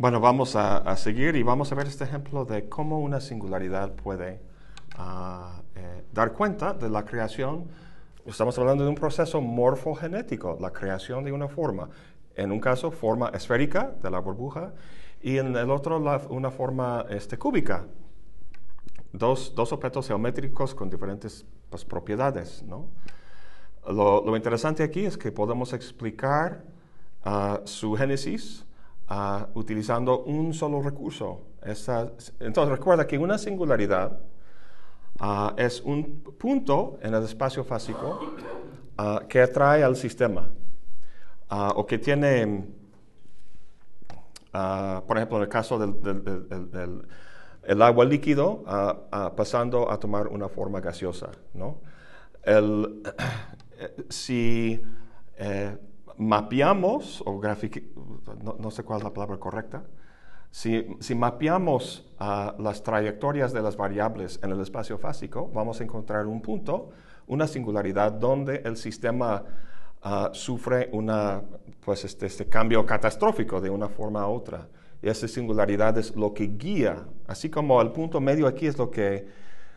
Bueno, vamos a, a seguir y vamos a ver este ejemplo de cómo una singularidad puede ah, eh, dar cuenta de la creación. Estamos hablando de un proceso morfogenético, la creación de una forma. En un caso, forma esférica de la burbuja y en el otro, la- una forma este, cúbica. Dos, dos objetos geométricos con diferentes pues, propiedades, ¿no? Lo, lo interesante aquí es que podemos explicar ah, su génesis ah, utilizando un solo recurso. Esa- entonces recuerda que una singularidad ah, es un punto en el espacio fásico ah, que atrae al sistema o que tiene, por ejemplo, en el caso del, del- del- del- el agua líquido pasando a tomar una forma gaseosa, ¿no? El, eh, si eh, mapeamos o no, no sé cuál es la palabra correcta, si, si mapeamos ah, las trayectorias de las variables en el espacio fásico, vamos a encontrar un punto, una singularidad donde el sistema ah, sufre una, pues este, este cambio catastrófico de una forma a otra. Y esa singularidad es lo que guía, así como el punto medio aquí es lo que,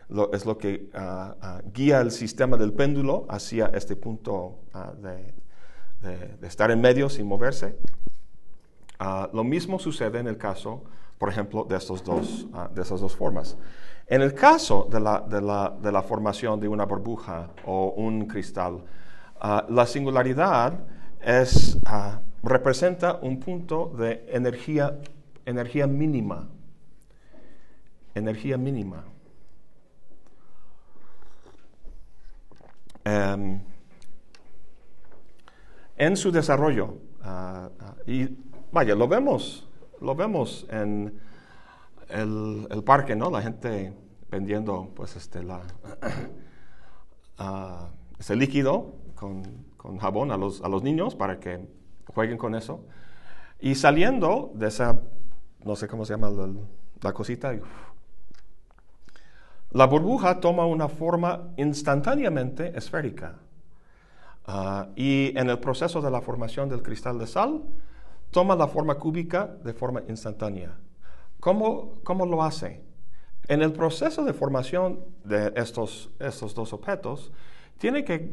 lo- es lo que ah, guía el sistema del péndulo hacia este punto de, de- de estar en medio sin moverse. Ah, lo mismo sucede en el caso, por ejemplo, de, estos dos, ah, de esas dos formas. En el caso de la, de la- de la formación de una burbuja o un cristal, ah, la singularidad es, representa un punto de energía, energía mínima. Energía mínima. Em, en su desarrollo. ah, ah, y vaya, lo vemos, lo vemos en el, parque, ¿no? La gente vendiendo, pues, este, la, ah, ese líquido con, jabón a los, niños para que jueguen con eso. Y saliendo de esa, no sé cómo se llama la, cosita, la burbuja toma una forma instantáneamente esférica. Ah, y en el proceso de la formación del cristal de sal, toma la forma cúbica de forma instantánea. ¿Cómo, cómo lo hace? En el proceso de formación de estos, estos dos objetos, tiene que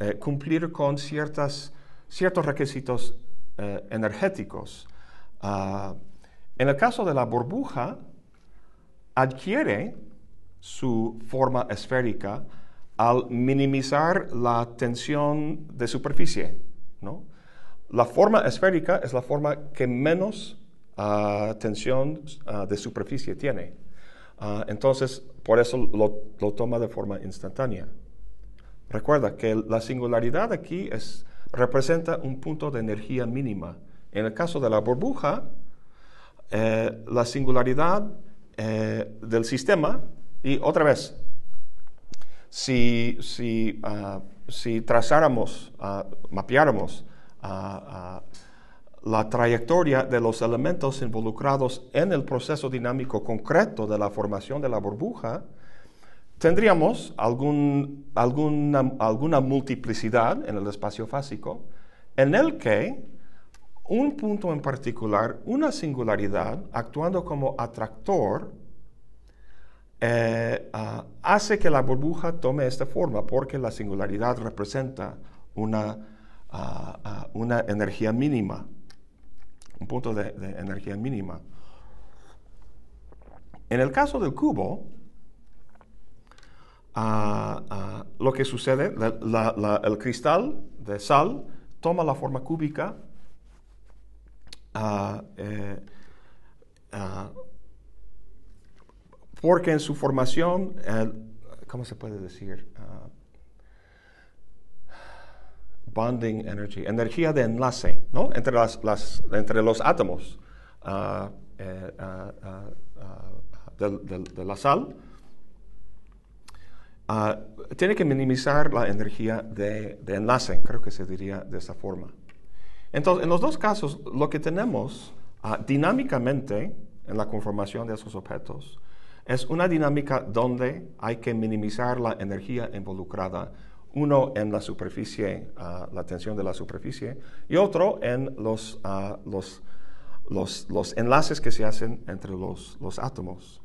eh, cumplir con ciertas, ciertos requisitos eh, energéticos. Ah, en el caso de la burbuja, adquiere su forma esférica al minimizar la tensión de superficie. ¿no? La forma esférica es la forma que menos ah, tensión ah, de superficie tiene. Ah, entonces, por eso lo, toma de forma instantánea. Recuerda que la singularidad aquí es, representa un punto de energía mínima. En el caso de la burbuja, eh, la singularidad eh, del sistema, y otra vez, si, si, ah, si trazáramos, ah, mapeáramos ah, la trayectoria de los elementos involucrados en el proceso dinámico concreto de la formación de la burbuja, tendríamos alguna, alguna multiplicidad en el espacio fásico en el que un punto en particular, una singularidad, actuando como atractor, eh, ah, hace que la burbuja tome esta forma porque la singularidad representa una, ah, ah, una energía mínima, un punto de, energía mínima. En el caso del cubo, lo que sucede, el cristal de sal toma la forma cúbica eh, porque en su formación, el- ¿cómo se puede decir? Ah, bonding energy, energía de enlace, ¿no? Entre, los átomos ah, eh, ah, de la sal. Tiene que minimizar la energía de, de enlace, creo que se diría de esa forma. Entonces, en los dos casos, lo que tenemos dinámicamente en la conformación de esos objetos es una dinámica donde hay que minimizar la energía involucrada, uno en la superficie, ah, la tensión de la superficie, y otro en los, ah, los los, los enlaces que se hacen entre los, los átomos.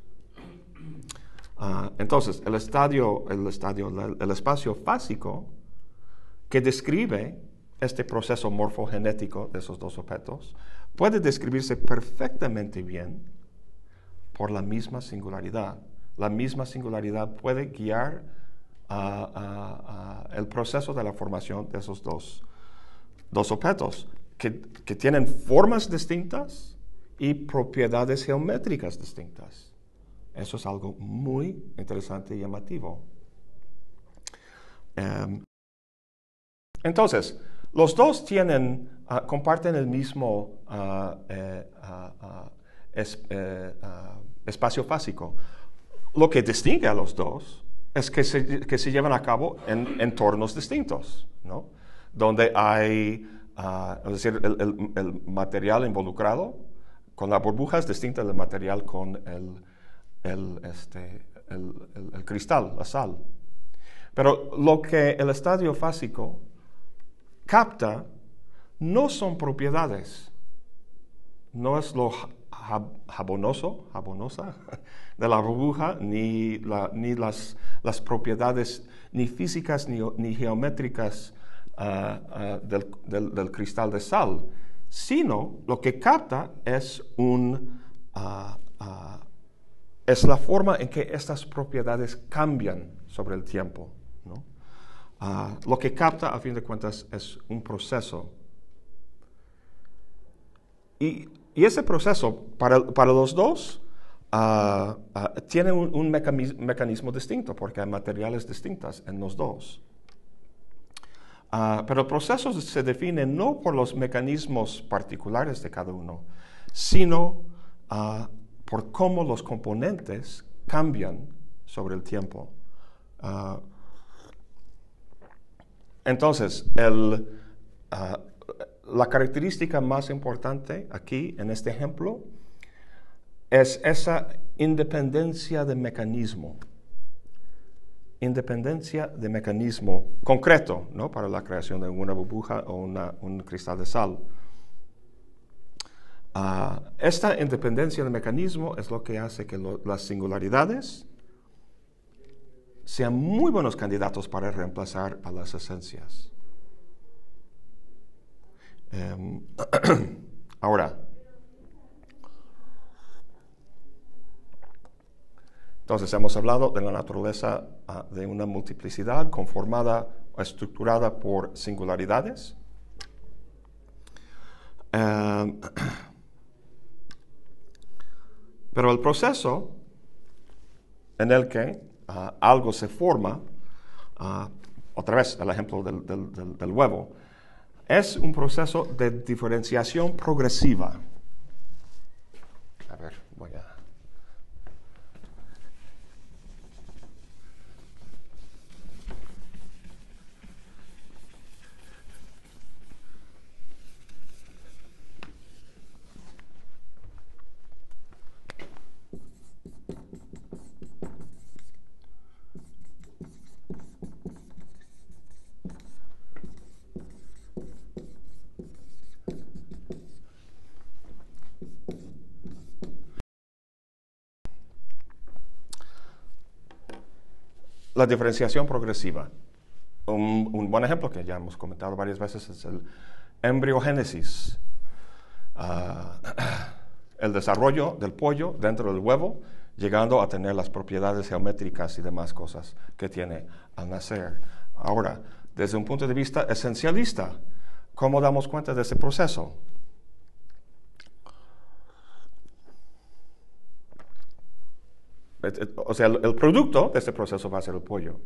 Ah, entonces, el, estadio, el, estadio, el espacio fásico que describe este proceso morfogenético de esos dos objetos puede describirse perfectamente bien por la misma singularidad. La misma singularidad puede guiar el proceso de la formación de esos dos, objetos que, que tienen formas distintas y propiedades geométricas distintas. Eso es algo muy interesante y llamativo. Em, entonces, los dos tienen, ah, comparten el mismo ah, eh, ah, eh, espacio fásico. Lo que distingue a los dos es que se, que se llevan a cabo en entornos distintos, ¿no? donde hay, es decir, el, material involucrado con la burbuja es distinto del material con el, el, este, cristal, la sal. Pero lo que el estadio fásico capta no son propiedades, no es lo jabonoso, jabonosa de la burbuja, ni, ni las, las, propiedades ni físicas ni, geométricas ah, ah, del, del, cristal de sal, sino lo que capta es un, uh, es la forma en que estas propiedades cambian sobre el tiempo. Ah, lo que capta, a fin de cuentas, es un proceso. Y, ese proceso, para, los dos, ah, ah, tiene un, mecanismo, distinto, porque hay materiales distintos en los dos. pero el proceso se define no por los mecanismos particulares de cada uno, sino por cómo los componentes cambian sobre el tiempo. Ah, entonces, ah, la característica más importante aquí en este ejemplo es esa independencia de mecanismo. Independencia de mecanismo concreto, ¿no? Para la creación de una burbuja o un cristal de sal. Ah, esta independencia del mecanismo es lo que hace que las singularidades sean muy buenos candidatos para reemplazar a las esencias. Em, ahora, entonces hemos hablado de la naturaleza ah, de una multiplicidad conformada o estructurada por singularidades. Em, Pero el proceso en el que ah, algo se forma, ah, otra vez el ejemplo del, del huevo, es un proceso de diferenciación progresiva. A ver, voy a... La diferenciación progresiva. Un, buen ejemplo que ya hemos comentado varias veces es el embriogénesis. Ah, el desarrollo del pollo dentro del huevo, llegando a tener las propiedades geométricas y demás cosas que tiene al nacer. Ahora, desde un punto de vista esencialista, ¿cómo damos cuenta de ese proceso? O sea, el, producto de este proceso va a ser el pollo.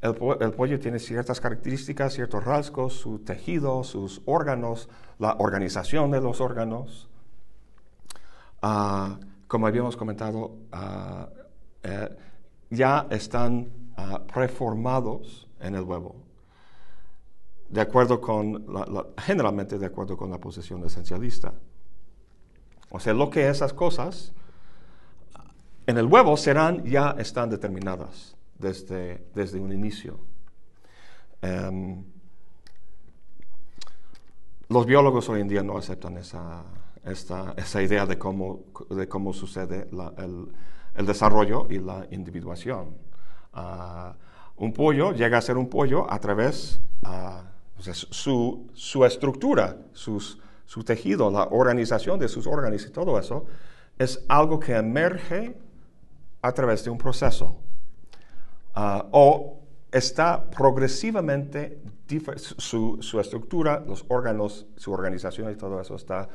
El, pollo tiene ciertas características, ciertos rasgos, su tejido, sus órganos, la organización de los órganos. Ah, como habíamos comentado, ah, eh, ya están ah, preformados en el huevo, de acuerdo con, generalmente de acuerdo con la posición esencialista. O sea, lo que esas cosas en el huevo serán, ya están determinadas desde, desde un inicio. Em, los biólogos hoy en día no aceptan esa, esta, esa idea de cómo, de cómo sucede el, desarrollo y la individuación. Ah, un pollo llega a ser un pollo a través de su, su, estructura, sus, su tejido, la organización de sus órganos y todo eso, es algo que emerge a través de un proceso. Ah, o está progresivamente, su, su, estructura, los órganos, su organización y todo eso está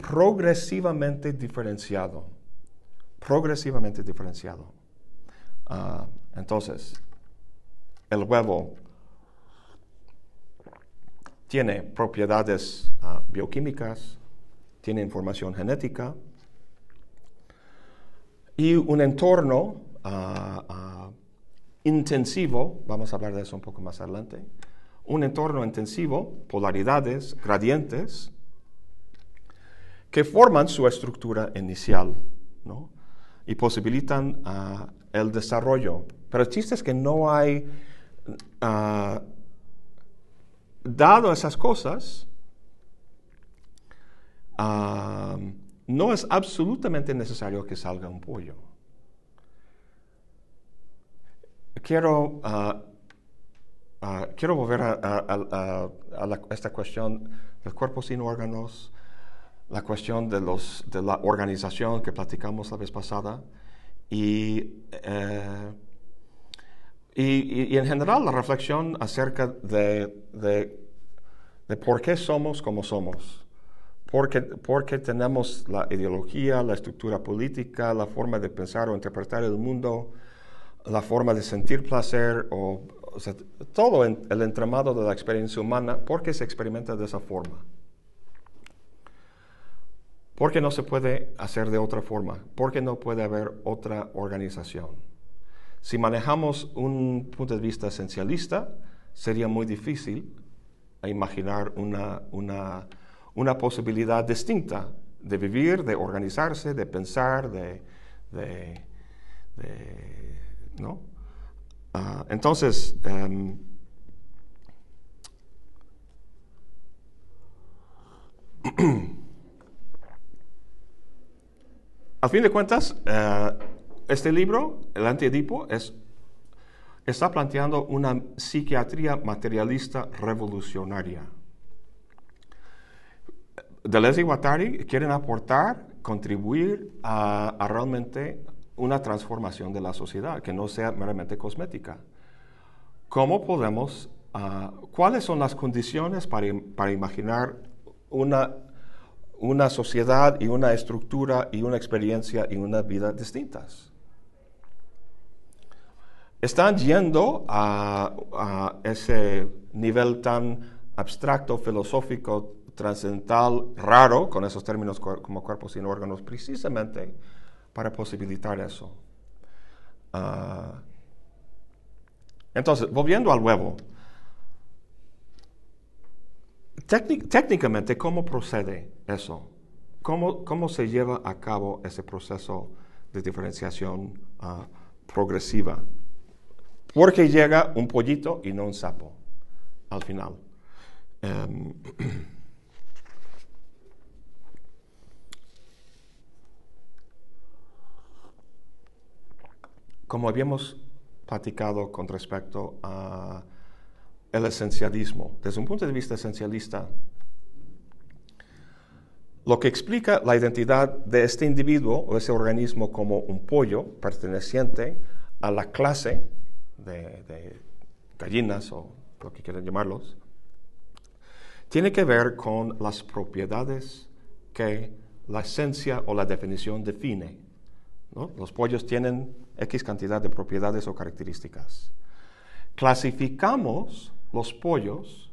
progresivamente diferenciado. Progresivamente diferenciado. Ah, entonces, el huevo tiene propiedades ah, bioquímicas, tiene información genética y un entorno intensivo, vamos a hablar de eso un poco más adelante, un entorno intensivo, polaridades, gradientes, que forman su estructura inicial ¿no? y posibilitan uh, el desarrollo. Pero el chiste es que no hay, uh, dado esas cosas, uh, no es absolutamente necesario que salga un pollo quiero, ah, ah, quiero volver a, esta cuestión del cuerpo sin órganos, la cuestión de, los, de la organización que platicamos la vez pasada y, eh, y, en general la reflexión acerca de, de, por qué somos como somos. Porque, porque tenemos la ideología, la estructura política, la forma de pensar o interpretar el mundo, la forma de sentir placer o, todo el entramado de la experiencia humana, ¿por qué se experimenta de esa forma? ¿Por qué no se puede hacer de otra forma? ¿Por qué no puede haber otra organización? Si manejamos un punto de vista esencialista, sería muy difícil imaginar una, una, una posibilidad distinta de vivir, de organizarse, de pensar, de, de ¿no? Ah, entonces, em, a fin de cuentas, eh, este libro, El Antiedipo, es, está planteando una psiquiatría materialista revolucionaria. Deleuze y Guattari quieren aportar, contribuir a, a realmente una transformación de la sociedad que no sea meramente cosmética. ¿Cómo podemos, ah, cuáles son las condiciones para, para imaginar una, una sociedad y una estructura y una experiencia y una vida distintas? Están yendo a, a ese nivel tan abstracto, filosófico, trascendental, raro, con esos términos como cuerpos sin órganos, precisamente para posibilitar eso. Ah, entonces, volviendo al huevo, técnicamente, ¿cómo procede eso? ¿Cómo, ¿Cómo, se lleva a cabo ese proceso de diferenciación uh, progresiva? Porque llega un pollito y no un sapo al final. Um, como habíamos platicado con respecto a el esencialismo, desde un punto de vista esencialista, lo que explica la identidad de este individuo o ese organismo como un pollo perteneciente a la clase de, gallinas o lo que quieran llamarlos, tiene que ver con las propiedades que la esencia o la definición define. Los pollos tienen X cantidad de propiedades o características. Clasificamos los pollos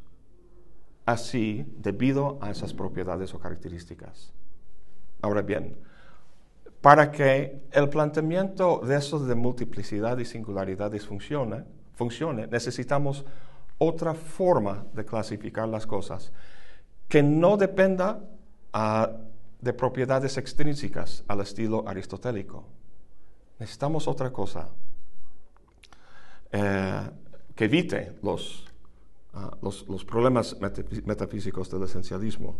así debido a esas propiedades o características. Ahora bien, para que el planteamiento de eso de multiplicidad y singularidades funcione, necesitamos otra forma de clasificar las cosas que no dependa ah, de propiedades extrínsecas al estilo aristotélico. Necesitamos otra cosa eh, que evite los, ah, los, problemas metafísicos del esencialismo.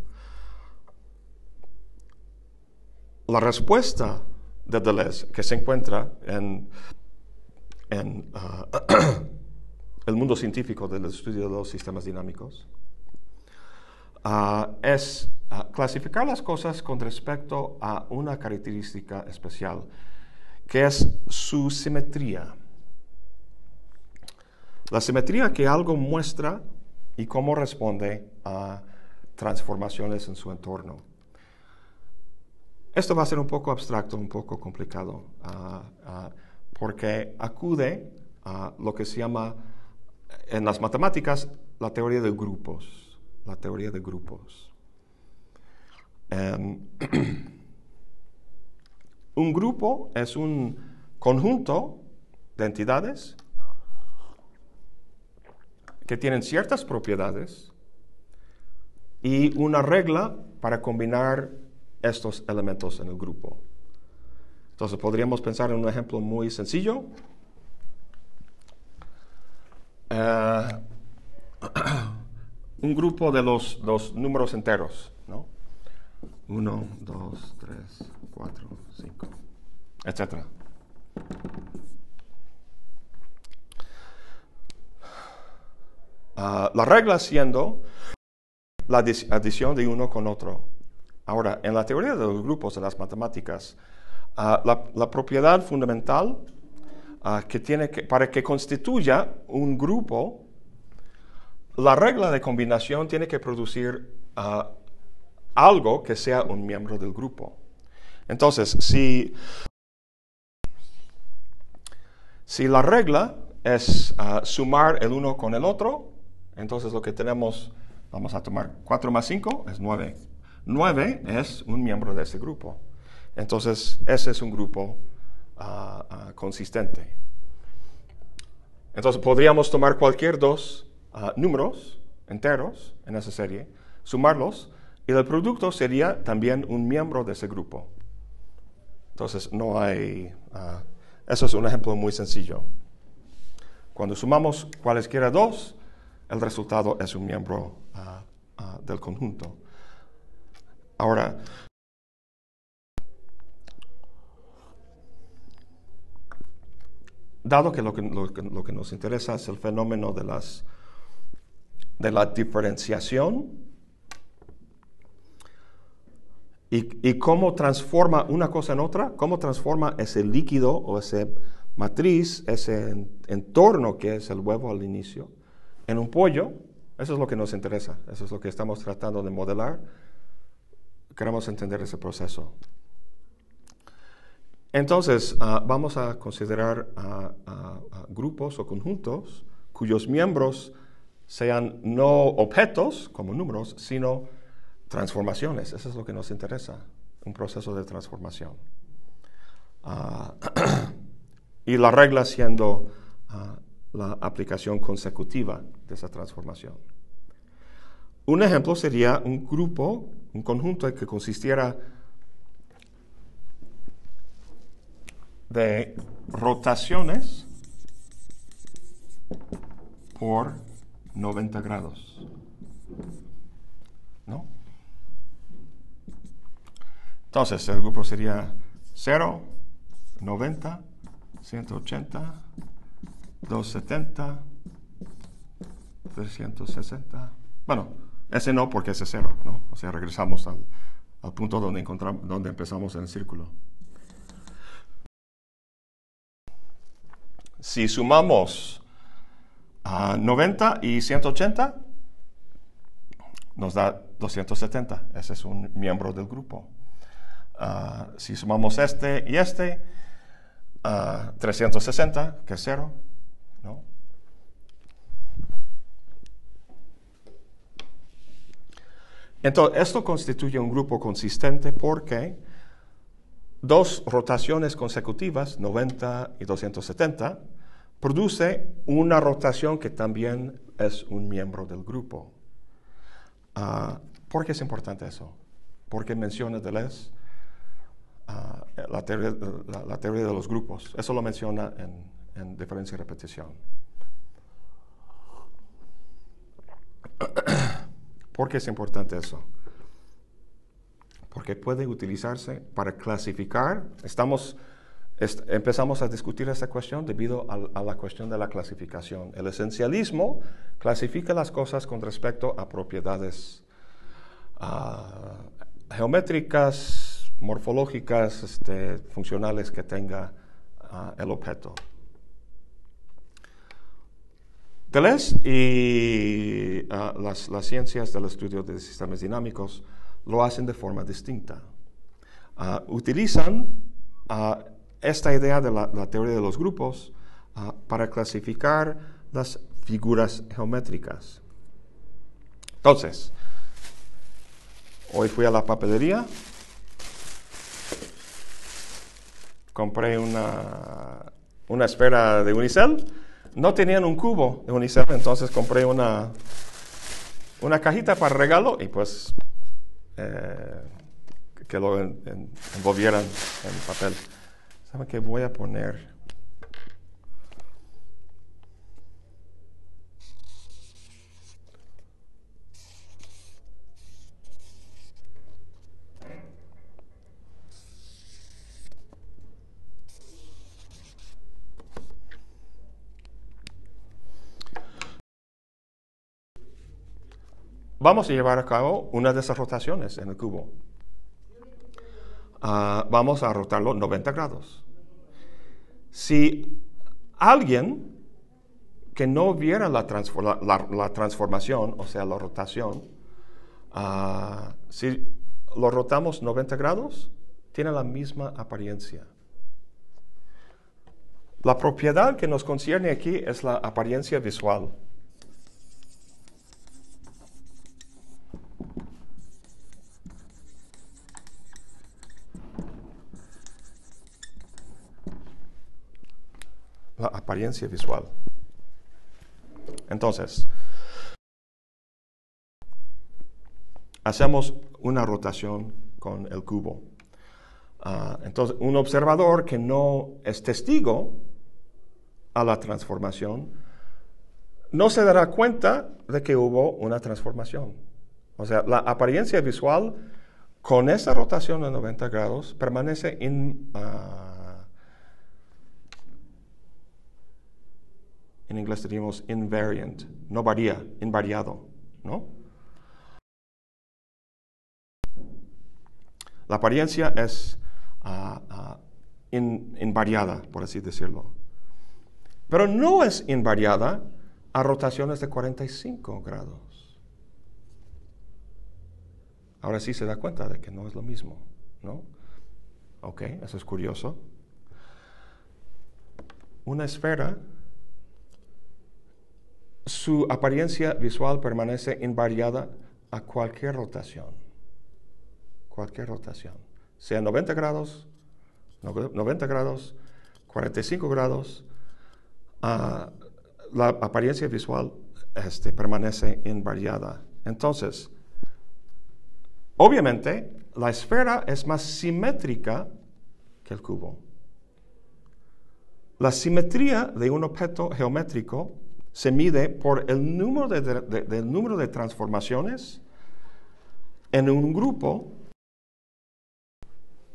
la respuesta de Deleuze, que se encuentra en, ah, el mundo científico del estudio de los sistemas dinámicos, ah, es clasificar las cosas con respecto a una característica especial, que es su simetría. La simetría que algo muestra y cómo responde a transformaciones en su entorno. Esto va a ser un poco abstracto, un poco complicado, porque acude a lo que se llama en las matemáticas la teoría de grupos, la teoría de grupos. Em, un grupo es un conjunto de entidades que tienen ciertas propiedades y una regla para combinar estos elementos en el grupo. Entonces podríamos pensar en un ejemplo muy sencillo. Eh, un grupo de los, números enteros, ¿no? 1, 2, 3, 4, 5, etc. la regla siendo la adición de uno con otro. Ahora, en la teoría de los grupos de las matemáticas, ah, la, propiedad fundamental ah, que tiene que, para que constituya un grupo, la regla de combinación tiene que producir ah, algo que sea un miembro del grupo. Entonces, si, si la regla es sumar el uno con el otro, entonces lo que tenemos, vamos a tomar 4 más 5 es 9. 9 es un miembro de ese grupo. Entonces, ese es un grupo ah, ah, consistente. Entonces, podríamos tomar cualquier dos ah, números enteros en esa serie, sumarlos, y el producto sería también un miembro de ese grupo. Entonces, no hay... eso es un ejemplo muy sencillo. Cuando sumamos cualesquiera dos, el resultado es un miembro del conjunto. Ahora, dado que lo, que lo que, nos interesa es el fenómeno de, las, de la diferenciación y, cómo transforma una cosa en otra, cómo transforma ese líquido o esa matriz, ese entorno que es el huevo al inicio, en un pollo, eso es lo que nos interesa, eso es lo que estamos tratando de modelar. Queremos entender ese proceso. Entonces, ah, vamos a considerar grupos o conjuntos cuyos miembros sean no objetos como números, sino transformaciones. Eso es lo que nos interesa, un proceso de transformación. Ah, y la regla siendo ah, la aplicación consecutiva de esa transformación. Un ejemplo sería un grupo un conjunto que consistiera de rotaciones por 90 grados. ¿No? Entonces, el grupo sería 0, 90, 180, 270, 360. Bueno, ese no porque ese es cero, ¿no? O sea, regresamos al, punto donde, encontramos, donde empezamos en el círculo. Si sumamos a 90 y 180, nos da 270. Ese es un miembro del grupo. Ah, si sumamos este y este, 360, ah, que es cero, ¿no? Entonces, esto constituye un grupo consistente porque dos rotaciones consecutivas, 90 y 270, produce una rotación que también es un miembro del grupo. Ah, ¿Por qué es importante eso? Porque menciona Deleuze uh, la, teoría, de los grupos. Eso lo menciona en, en diferencia y repetición. ¿Por qué es importante eso? porque puede utilizarse para clasificar. Estamos, empezamos a discutir esta cuestión debido a, la cuestión de la clasificación. El esencialismo clasifica las cosas con respecto a propiedades ah, geométricas, morfológicas, este, funcionales que tenga ah, el objeto. Deleuze y ah, las, ciencias del estudio de sistemas dinámicos lo hacen de forma distinta. Ah, utilizan esta idea de la, teoría de los grupos para clasificar las figuras geométricas. Entonces, hoy fui a la papelería, compré una, una esfera de unicel no tenían un cubo de UNICEF, entonces compré una, una cajita para regalo y pues eh, que lo envolvieran en papel. ¿Saben qué voy a poner? Vamos a llevar a cabo una de esas rotaciones en el cubo. Ah, vamos a rotarlo 90 grados. Si alguien que no viera la, transformación, o sea, la rotación, ah, si lo rotamos 90 grados, tiene la misma apariencia. La propiedad que nos concierne aquí es la apariencia visual. la apariencia visual. Entonces, hacemos una rotación con el cubo. Ah, entonces, un observador que no es testigo a la transformación, no se dará cuenta de que hubo una transformación. O sea, la apariencia visual con esa rotación de 90 grados permanece in, en inglés diríamos invariant, no varía, invariado, ¿no? La apariencia es ah, ah, invariada, por así decirlo. Pero no es invariada a rotaciones de 45 grados. Ahora sí se da cuenta de que no es lo mismo, ¿no? Ok, eso es curioso. Una esfera su apariencia visual permanece invariada a cualquier rotación. Cualquier rotación. Sea 90 grados, 90 grados, 45 grados, ah, la apariencia visual este, permanece invariada. Entonces, obviamente, la esfera es más simétrica que el cubo. La simetría de un objeto geométrico se mide por el número de, número de transformaciones en un grupo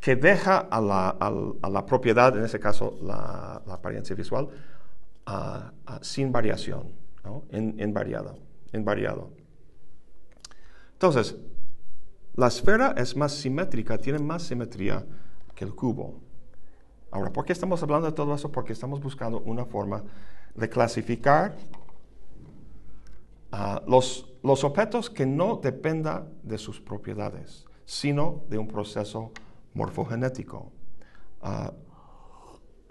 que deja a la, propiedad, en ese caso la, apariencia visual, sin variación, ¿no? invariado, invariado. Entonces, la esfera es más simétrica, tiene más simetría que el cubo. Ahora, ¿por qué estamos hablando de todo eso? Porque estamos buscando una forma de clasificar los, los, objetos que no dependan de sus propiedades, sino de un proceso morfogenético. Ah,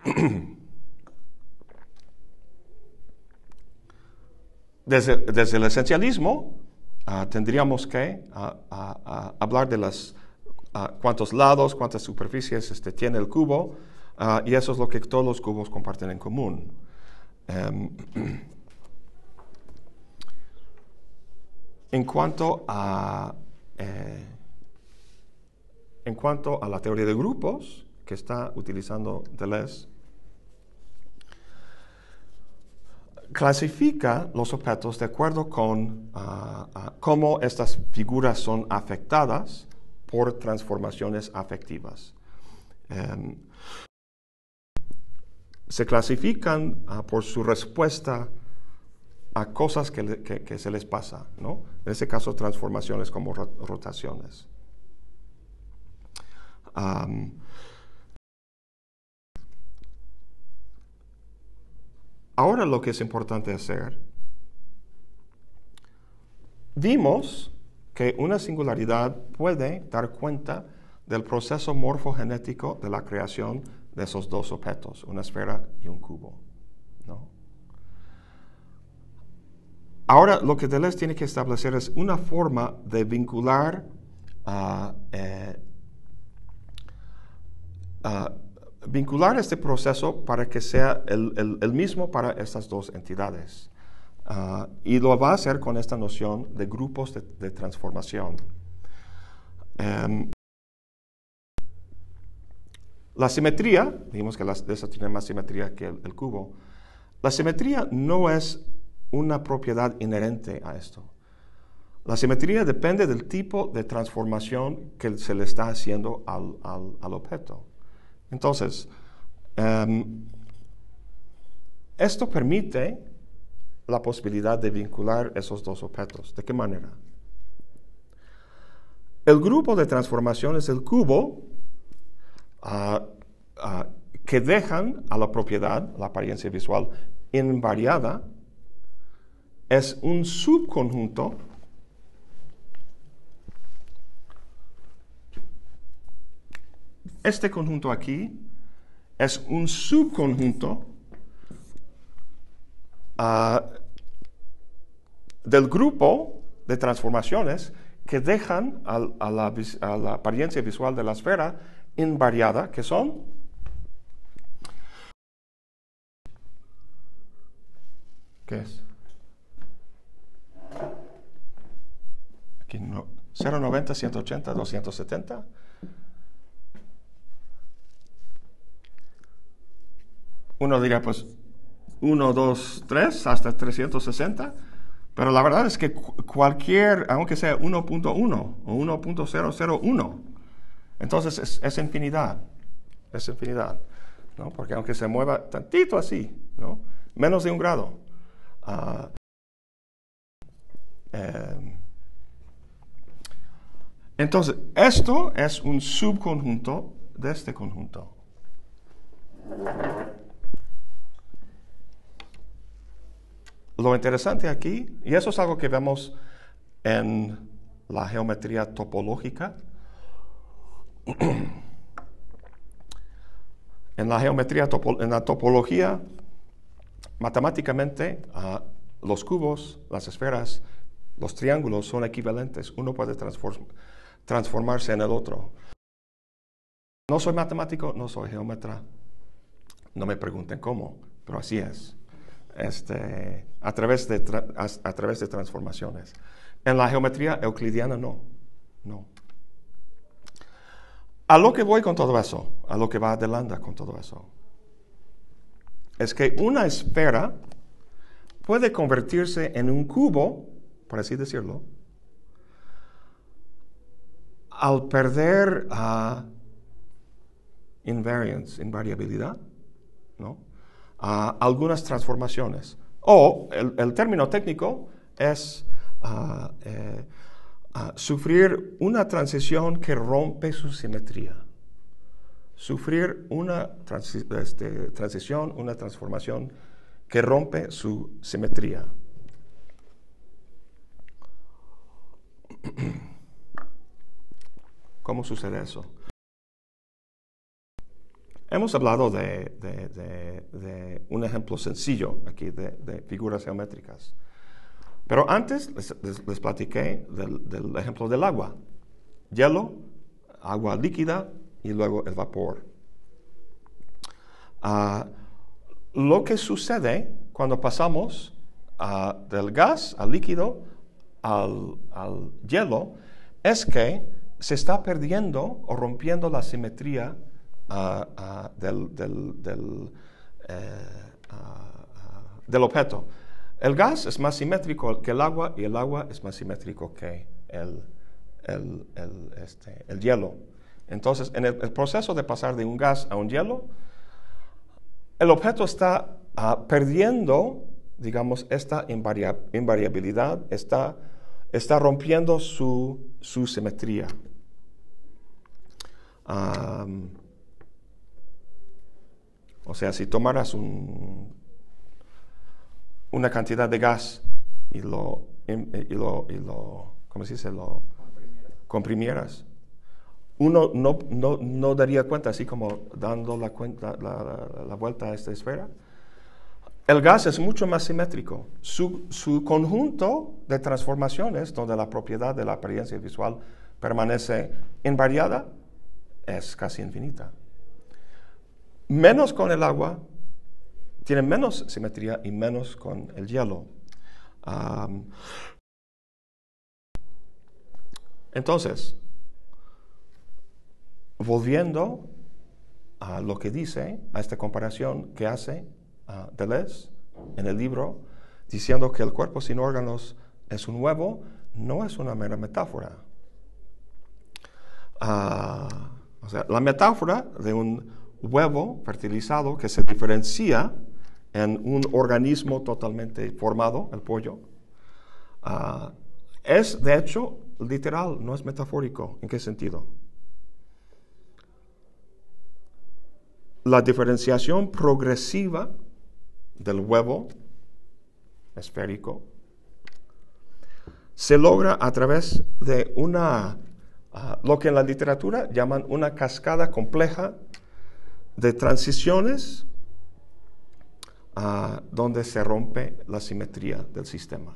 desde, desde, el esencialismo ah, tendríamos que ah, hablar de las, cuántos lados, cuántas superficies este, tiene el cubo, y eso es lo que todos los cubos comparten en común. Em, en cuanto a, eh, en cuanto a la teoría de grupos que está utilizando Deleuze, clasifica los objetos de acuerdo con ah, ah, cómo estas figuras son afectadas por transformaciones afectivas. Em, se clasifican ah, por su respuesta a cosas que, se les pasa, ¿no? En este caso, transformaciones como rotaciones. ahora lo que es importante hacer, vimos que una singularidad puede dar cuenta del proceso morfogenético de la creación de esos dos objetos, una esfera y un cubo. Ahora lo que Deleuze tiene que establecer es una forma de vincular eh, vincular este proceso para que sea el, mismo para estas dos entidades. Ah, y lo va a hacer con esta noción de grupos de, transformación. Em, la simetría, dijimos que las, eso tiene más simetría que el, cubo, la simetría no es una propiedad inherente a esto. La simetría depende del tipo de transformación que se le está haciendo al, al objeto. Entonces, em, esto permite la posibilidad de vincular esos dos objetos. ¿De qué manera? El grupo de transformaciones del cubo Que dejan a la propiedad, la apariencia visual invariada, es un subconjunto Este conjunto aquí es un subconjunto ah, del grupo de transformaciones que dejan a, la, a, la, apariencia visual de la esfera invariada, que son ¿Qué es? Aquí no. 090, 180, 270. Uno diría, pues, 1, 2, 3, hasta 360. Pero la verdad es que cualquier, aunque sea 1.1 o 1.001, entonces es, infinidad, es infinidad, ¿no? Porque aunque se mueva tantito así, ¿no? Menos de un grado. Ah, em, entonces, esto es un subconjunto de este conjunto. Lo interesante aquí, y eso es algo que vemos en la geometría topológica, en la geometría, en la topología, matemáticamente, ah, los cubos, las esferas, los triángulos son equivalentes. Uno puede transformarse en el otro. No soy matemático, no soy geómetra. No me pregunten cómo, pero así es. Este, a, través de a través de transformaciones. En la geometría euclidiana no. No. A lo que voy con todo eso, a lo que va adelante con todo eso, es que una esfera puede convertirse en un cubo, por así decirlo, al perder uh, invariance, invariabilidad, ¿no? algunas transformaciones. O el, término técnico es uh, eh, sufrir una transición que rompe su simetría. Sufrir una este, transición, una transformación que rompe su simetría. ¿Cómo sucede eso? Hemos hablado de, un ejemplo sencillo aquí de figuras geométricas. Pero antes les, platiqué del, ejemplo del agua. Hielo, agua líquida y luego el vapor. Ah, lo que sucede cuando pasamos ah, del gas al líquido al, hielo es que se está perdiendo o rompiendo la simetría ah, del, eh, del objeto. El gas es más simétrico que el agua y el agua es más simétrico que el, el, este, hielo. Entonces, en el, proceso de pasar de un gas a un hielo, el objeto está ah, perdiendo, digamos, esta invariabilidad, está, está rompiendo su, simetría. o sea, si tomaras un, una cantidad de gas y lo, y lo, y lo ¿cómo se dice? Lo comprimieras. Uno no, no, no, daría cuenta, así como dando la, cuenta, la, la, vuelta a esta esfera. El gas es mucho más simétrico. Su, su, conjunto de transformaciones, donde la propiedad de la apariencia visual permanece invariada, es casi infinita. Menos con el agua, tiene menos simetría y menos con el hielo. entonces, volviendo a lo que dice, a esta comparación que hace uh, Deleuze en el libro, diciendo que el cuerpo sin órganos es un huevo, no es una mera metáfora. Ah, o sea, la metáfora de un huevo fertilizado que se diferencia en un organismo totalmente formado, el pollo, ah, es de hecho literal, no es metafórico. ¿En qué sentido? La diferenciación progresiva del huevo esférico se logra a través de una, ah, lo que en la literatura llaman una cascada compleja de transiciones donde se rompe la simetría del sistema.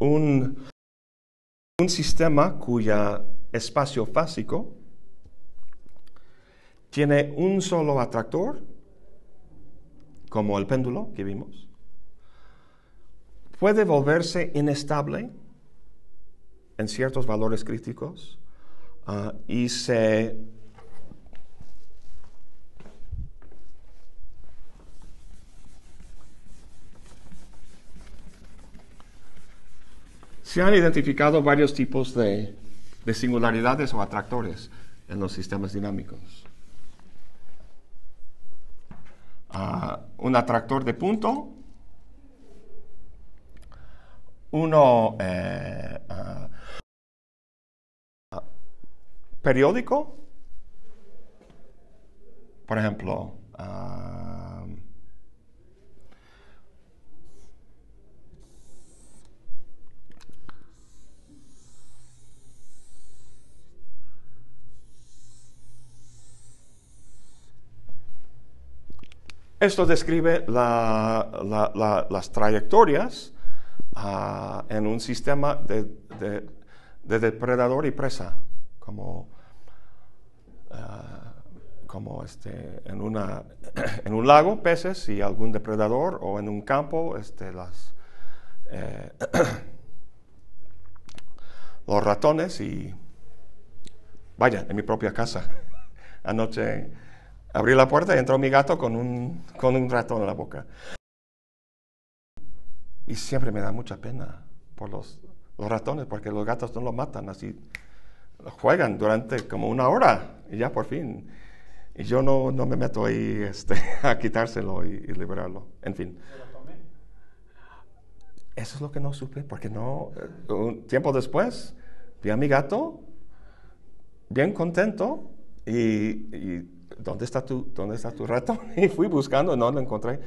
Un, un sistema cuya espacio fásico tiene un solo atractor como el péndulo que vimos, puede volverse inestable en ciertos valores críticos ah, y se se han identificado varios tipos de, singularidades o atractores en los sistemas dinámicos. Un atractor de punto, uno eh, ah, periódico, por ejemplo, ah, Esto describe las trayectorias ah, en un sistema de, depredador y presa, como, ah, como este, en, una, en un lago, peces y algún depredador, o en un campo, este, eh, los ratones y, vaya, en mi propia casa. Anoche Abrí la puerta y entró mi gato con un, con un ratón en la boca. Y siempre me da mucha pena por los, los ratones, porque los gatos no lo matan, así juegan durante como una hora y ya por fin. Y yo no, no me meto ahí este, a quitárselo y, liberarlo. En fin. Eso es lo que no supe, porque no, un tiempo después vi a mi gato bien contento y ¿dónde está tu, dónde está tu ratón? Y fui buscando, no lo encontré.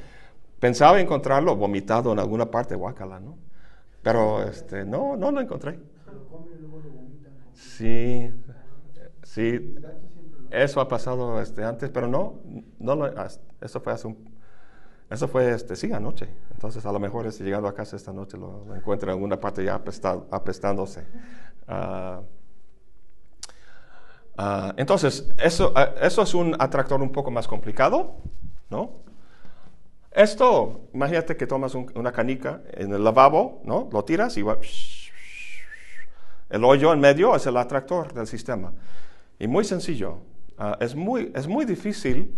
Pensaba encontrarlo vomitado en alguna parte, guacala, ¿no? Pero este, no, no lo encontré. Sí, sí, eso ha pasado este, antes, pero no, no lo, eso fue hace un, eso fue, este, sí, anoche. Entonces, a lo mejor este, llegando a casa esta noche lo, encuentro en alguna parte ya apestándose. Uh, Ah, entonces, eso, ah, eso es un atractor un poco más complicado, ¿no? Esto, imagínate que tomas una canica en el lavabo, ¿no? Lo tiras y va, El hoyo en medio es el atractor del sistema. Y muy sencillo. Ah, es, muy, es muy difícil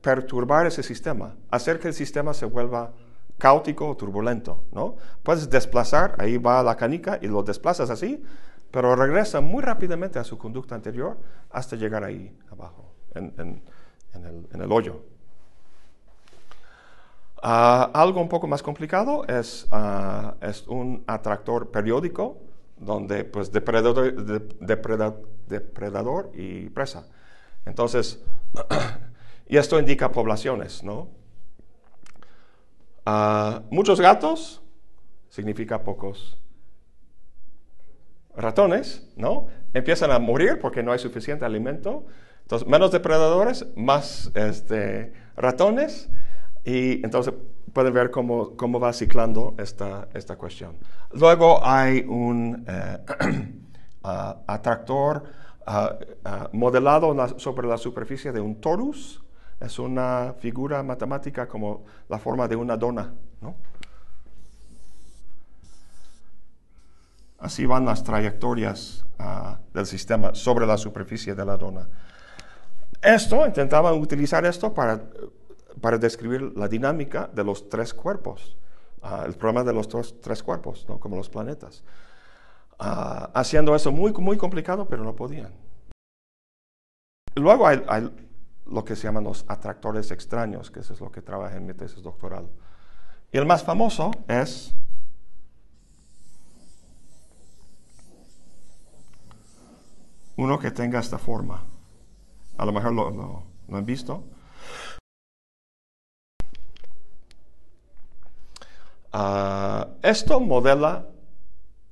perturbar ese sistema, hacer que el sistema se vuelva caótico o turbulento, ¿no? Puedes desplazar, ahí va la canica y lo desplazas así, pero regresa muy rápidamente a su conducta anterior hasta llegar ahí abajo, en, el, hoyo. Ah, algo un poco más complicado es, ah, es un atractor periódico donde pues depredador, depredador y presa. Entonces, y esto indica poblaciones, ¿no? Ah, muchos gatos significa pocos ratones, ¿no? Empiezan a morir porque no hay suficiente alimento. Entonces, menos depredadores, más este, ratones. Y entonces pueden ver cómo, cómo va ciclando esta, esta cuestión. Luego hay un eh, ah, atractor ah, ah, modelado sobre la superficie de un torus. Es una figura matemática como la forma de una dona, ¿no? Así van las trayectorias ah, del sistema sobre la superficie de la dona. Esto, intentaban utilizar esto para, para describir la dinámica de los tres cuerpos, ah, el problema de los tres cuerpos, ¿no? como los planetas. Ah, haciendo eso muy, muy complicado, pero no podían. Luego hay, lo que se llaman los atractores extraños, que es lo que trabajé en mi tesis doctoral. Y el más famoso es uno que tenga esta forma. A lo mejor lo, han visto. Ah, esto modela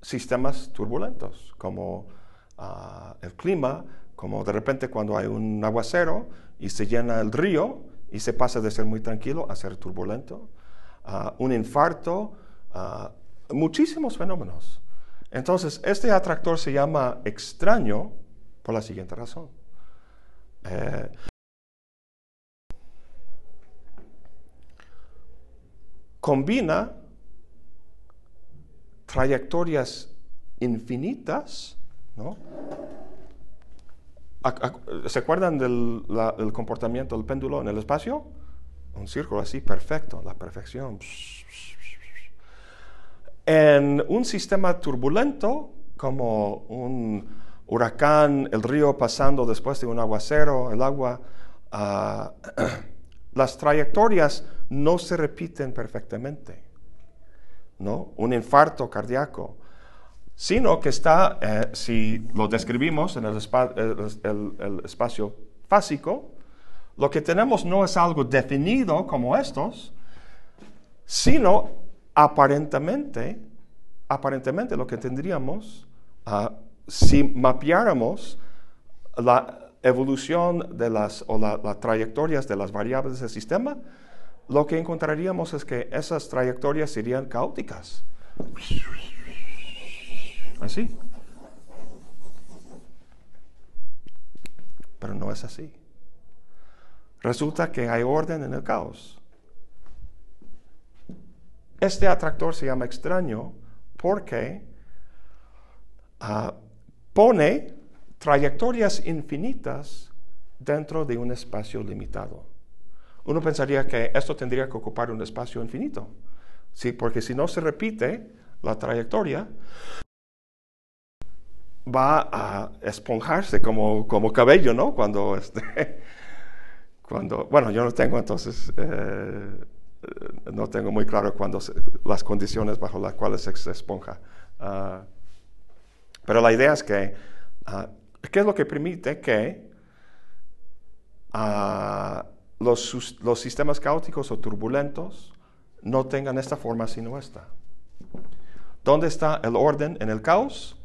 sistemas turbulentos, como ah, el clima, como de repente cuando hay un aguacero y se llena el río y se pasa de ser muy tranquilo a ser turbulento, ah, un infarto, muchísimos fenómenos. Entonces, este atractor se llama extraño por la siguiente razón. Eh, combina trayectorias infinitas, ¿no? ¿Se acuerdan del, comportamiento del péndulo en el espacio? Un círculo así perfecto, la perfección. En un sistema turbulento, como un huracán, el río pasando después de un aguacero, el agua, ah, las trayectorias no se repiten perfectamente, ¿no? Un infarto cardíaco, sino que está, eh, si lo describimos en el, el, espacio fásico, lo que tenemos no es algo definido como estos, sino aparentemente, aparentemente lo que tendríamos uh, si mapeáramos la evolución de las, o las trayectorias de las variables del sistema, lo que encontraríamos es que esas trayectorias serían caóticas. Así. Pero no es así. Resulta que hay orden en el caos. Este atractor se llama extraño porque uh, pone trayectorias infinitas dentro de un espacio limitado. Uno pensaría que esto tendría que ocupar un espacio infinito, ¿sí? porque si no se repite la trayectoria, va a esponjarse como, como cabello, ¿no? Cuando, este, cuando, bueno, yo no tengo entonces, eh, no tengo muy claro cuando las condiciones bajo las cuales se, esponja. Ah, pero la idea es que, ah, ¿qué es lo que permite que ah, los, los, sistemas caóticos o turbulentos no tengan esta forma sino esta? ¿Dónde está el orden en el caos?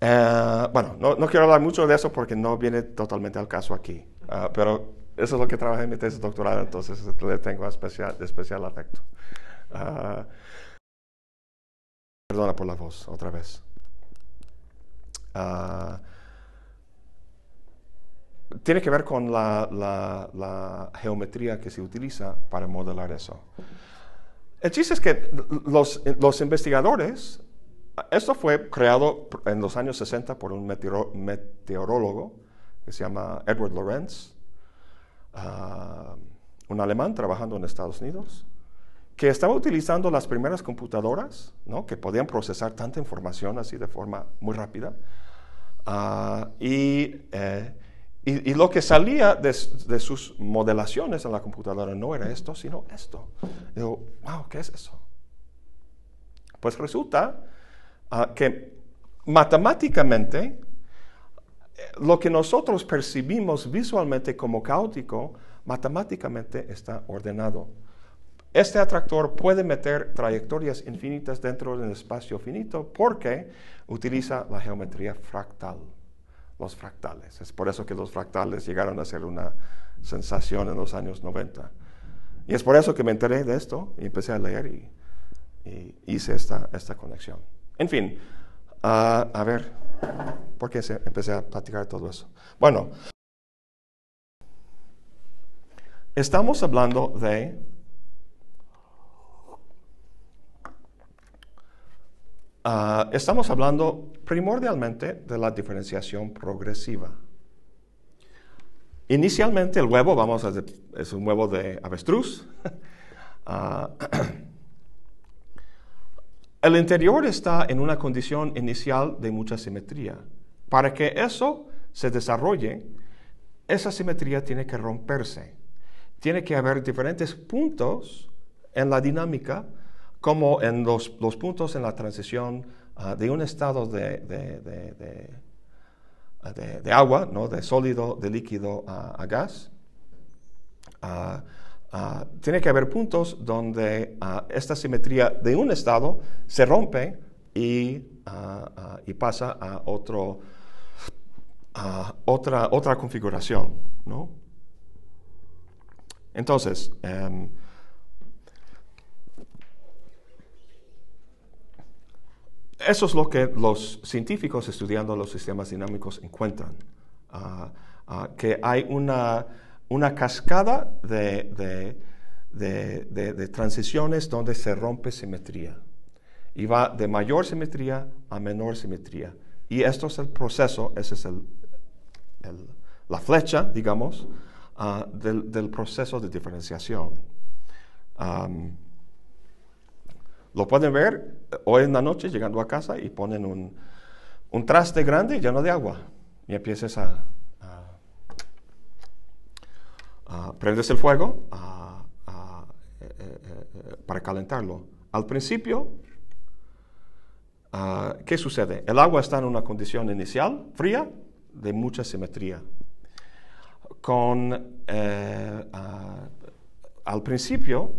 Eh, bueno, no, no, quiero hablar mucho de eso porque no viene totalmente al caso aquí, ah, pero eso es lo que trabajé en mi tesis doctoral, entonces le tengo especial, especial afecto. Perdona por la voz, otra vez. Ah, tiene que ver con la, geometría que se utiliza para modelar eso. El chiste es que los, investigadores, esto fue creado en los años 60 por un meteorólogo que se llama Edward Lorenz, ah, un alemán trabajando en Estados Unidos, que estaba utilizando las primeras computadoras, ¿no? que podían procesar tanta información así de forma muy rápida. Ah, eh, y, lo que salía de, sus modelaciones en la computadora no era esto, sino esto. Digo, wow, ¿qué es eso? Pues resulta ah, que matemáticamente lo que nosotros percibimos visualmente como caótico, matemáticamente está ordenado. Este atractor puede meter trayectorias infinitas dentro del espacio finito porque utiliza la geometría fractal, los fractales. Es por eso que los fractales llegaron a ser una sensación en los años 90. Y es por eso que me enteré de esto y empecé a leer y, hice esta, esta conexión. En fin, ah, a ver, ¿Por qué empecé a platicar todo eso? Bueno, estamos hablando de ah, estamos hablando primordialmente de la diferenciación progresiva. Inicialmente el huevo, vamos a es un huevo de avestruz. uh, El interior está en una condición inicial de mucha simetría. Para que eso se desarrolle, esa simetría tiene que romperse. Tiene que haber diferentes puntos en la dinámica, como en los, puntos en la transición ah, de un estado de, de, agua, ¿no? de sólido, de líquido a, gas. Ah, Ah, tiene que haber puntos donde ah, esta simetría de un estado se rompe y, ah, y pasa a otro, otra, otra configuración. ¿no? Entonces, em, eso es lo que los científicos estudiando los sistemas dinámicos encuentran, que hay una una cascada de, transiciones donde se rompe simetría. Y va de mayor simetría a menor simetría. Y esto es el proceso, esa es la flecha, digamos, ah, del, proceso de diferenciación. Lo pueden ver hoy en la noche llegando a casa y ponen un, un traste grande lleno de agua y empiezas a, prendes el fuego eh, eh, eh, para calentarlo. Al principio, ah, ¿qué sucede? El agua está en una condición inicial, fría, de mucha simetría. Con, ah, al principio,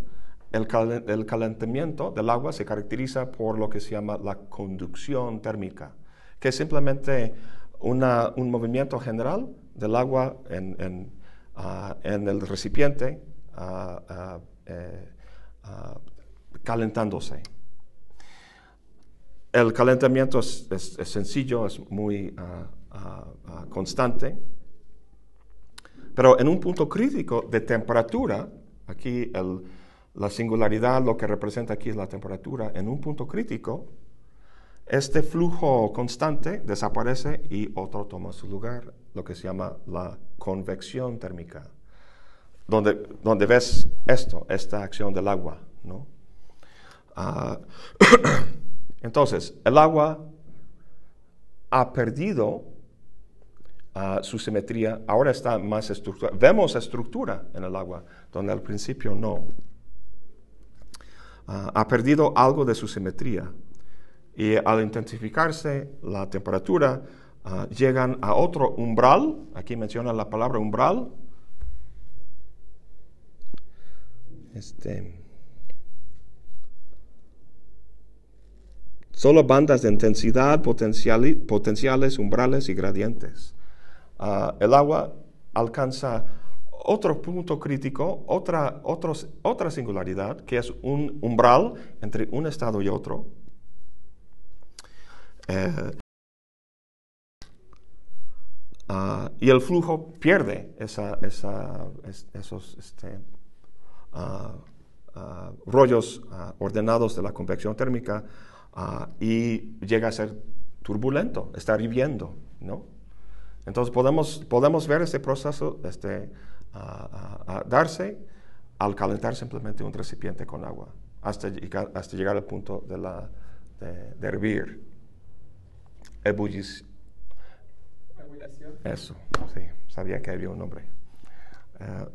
el, calentamiento del agua se caracteriza por lo que se llama la conducción térmica, que es simplemente un movimiento general del agua en Ah, el recipiente ah, ah, eh, calentándose. El calentamiento es, sencillo, es muy constante, pero en un punto crítico de temperatura, aquí la singularidad, lo que representa aquí es la temperatura, en un punto crítico, este flujo constante desaparece y otro toma su lugar, lo que se llama la convección térmica, donde, donde ves esto, esta acción del agua. ¿no? Ah, entonces, el agua ha perdido ah, su simetría, ahora está más estructurada. Vemos estructura en el agua, donde al principio no. Ah, ha perdido algo de su simetría. Y al intensificarse la temperatura, Ah, llegan a otro umbral, aquí menciona la palabra umbral. Este, solo bandas de intensidad potenciales, umbrales y gradientes. Ah, el agua alcanza otro punto crítico, otra, otra singularidad, que es un umbral entre un estado y otro. Eh, Ah, y el flujo pierde esos este, ah, ah, rollos ordenados de la convección térmica y llega a ser turbulento, está hirviendo, ¿no? Entonces podemos, podemos ver ese proceso este, darse al calentar simplemente un recipiente con agua hasta, hasta llegar al punto de, la, de, hervir. Ebullición. Eso, sí, sabía que había un nombre. Eh,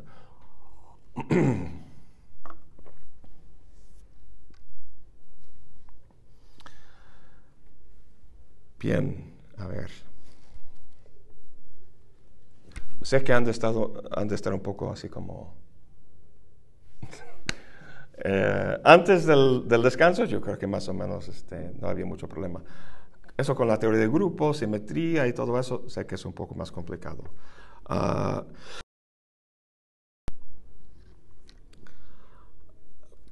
Bien, a ver. Sé que han de, estado, han de estar un poco así como... Eh, antes del, descanso yo creo que más o menos este, no había mucho problema. Eso con la teoría de grupo, simetría y todo eso, sé que es un poco más complicado. Ah,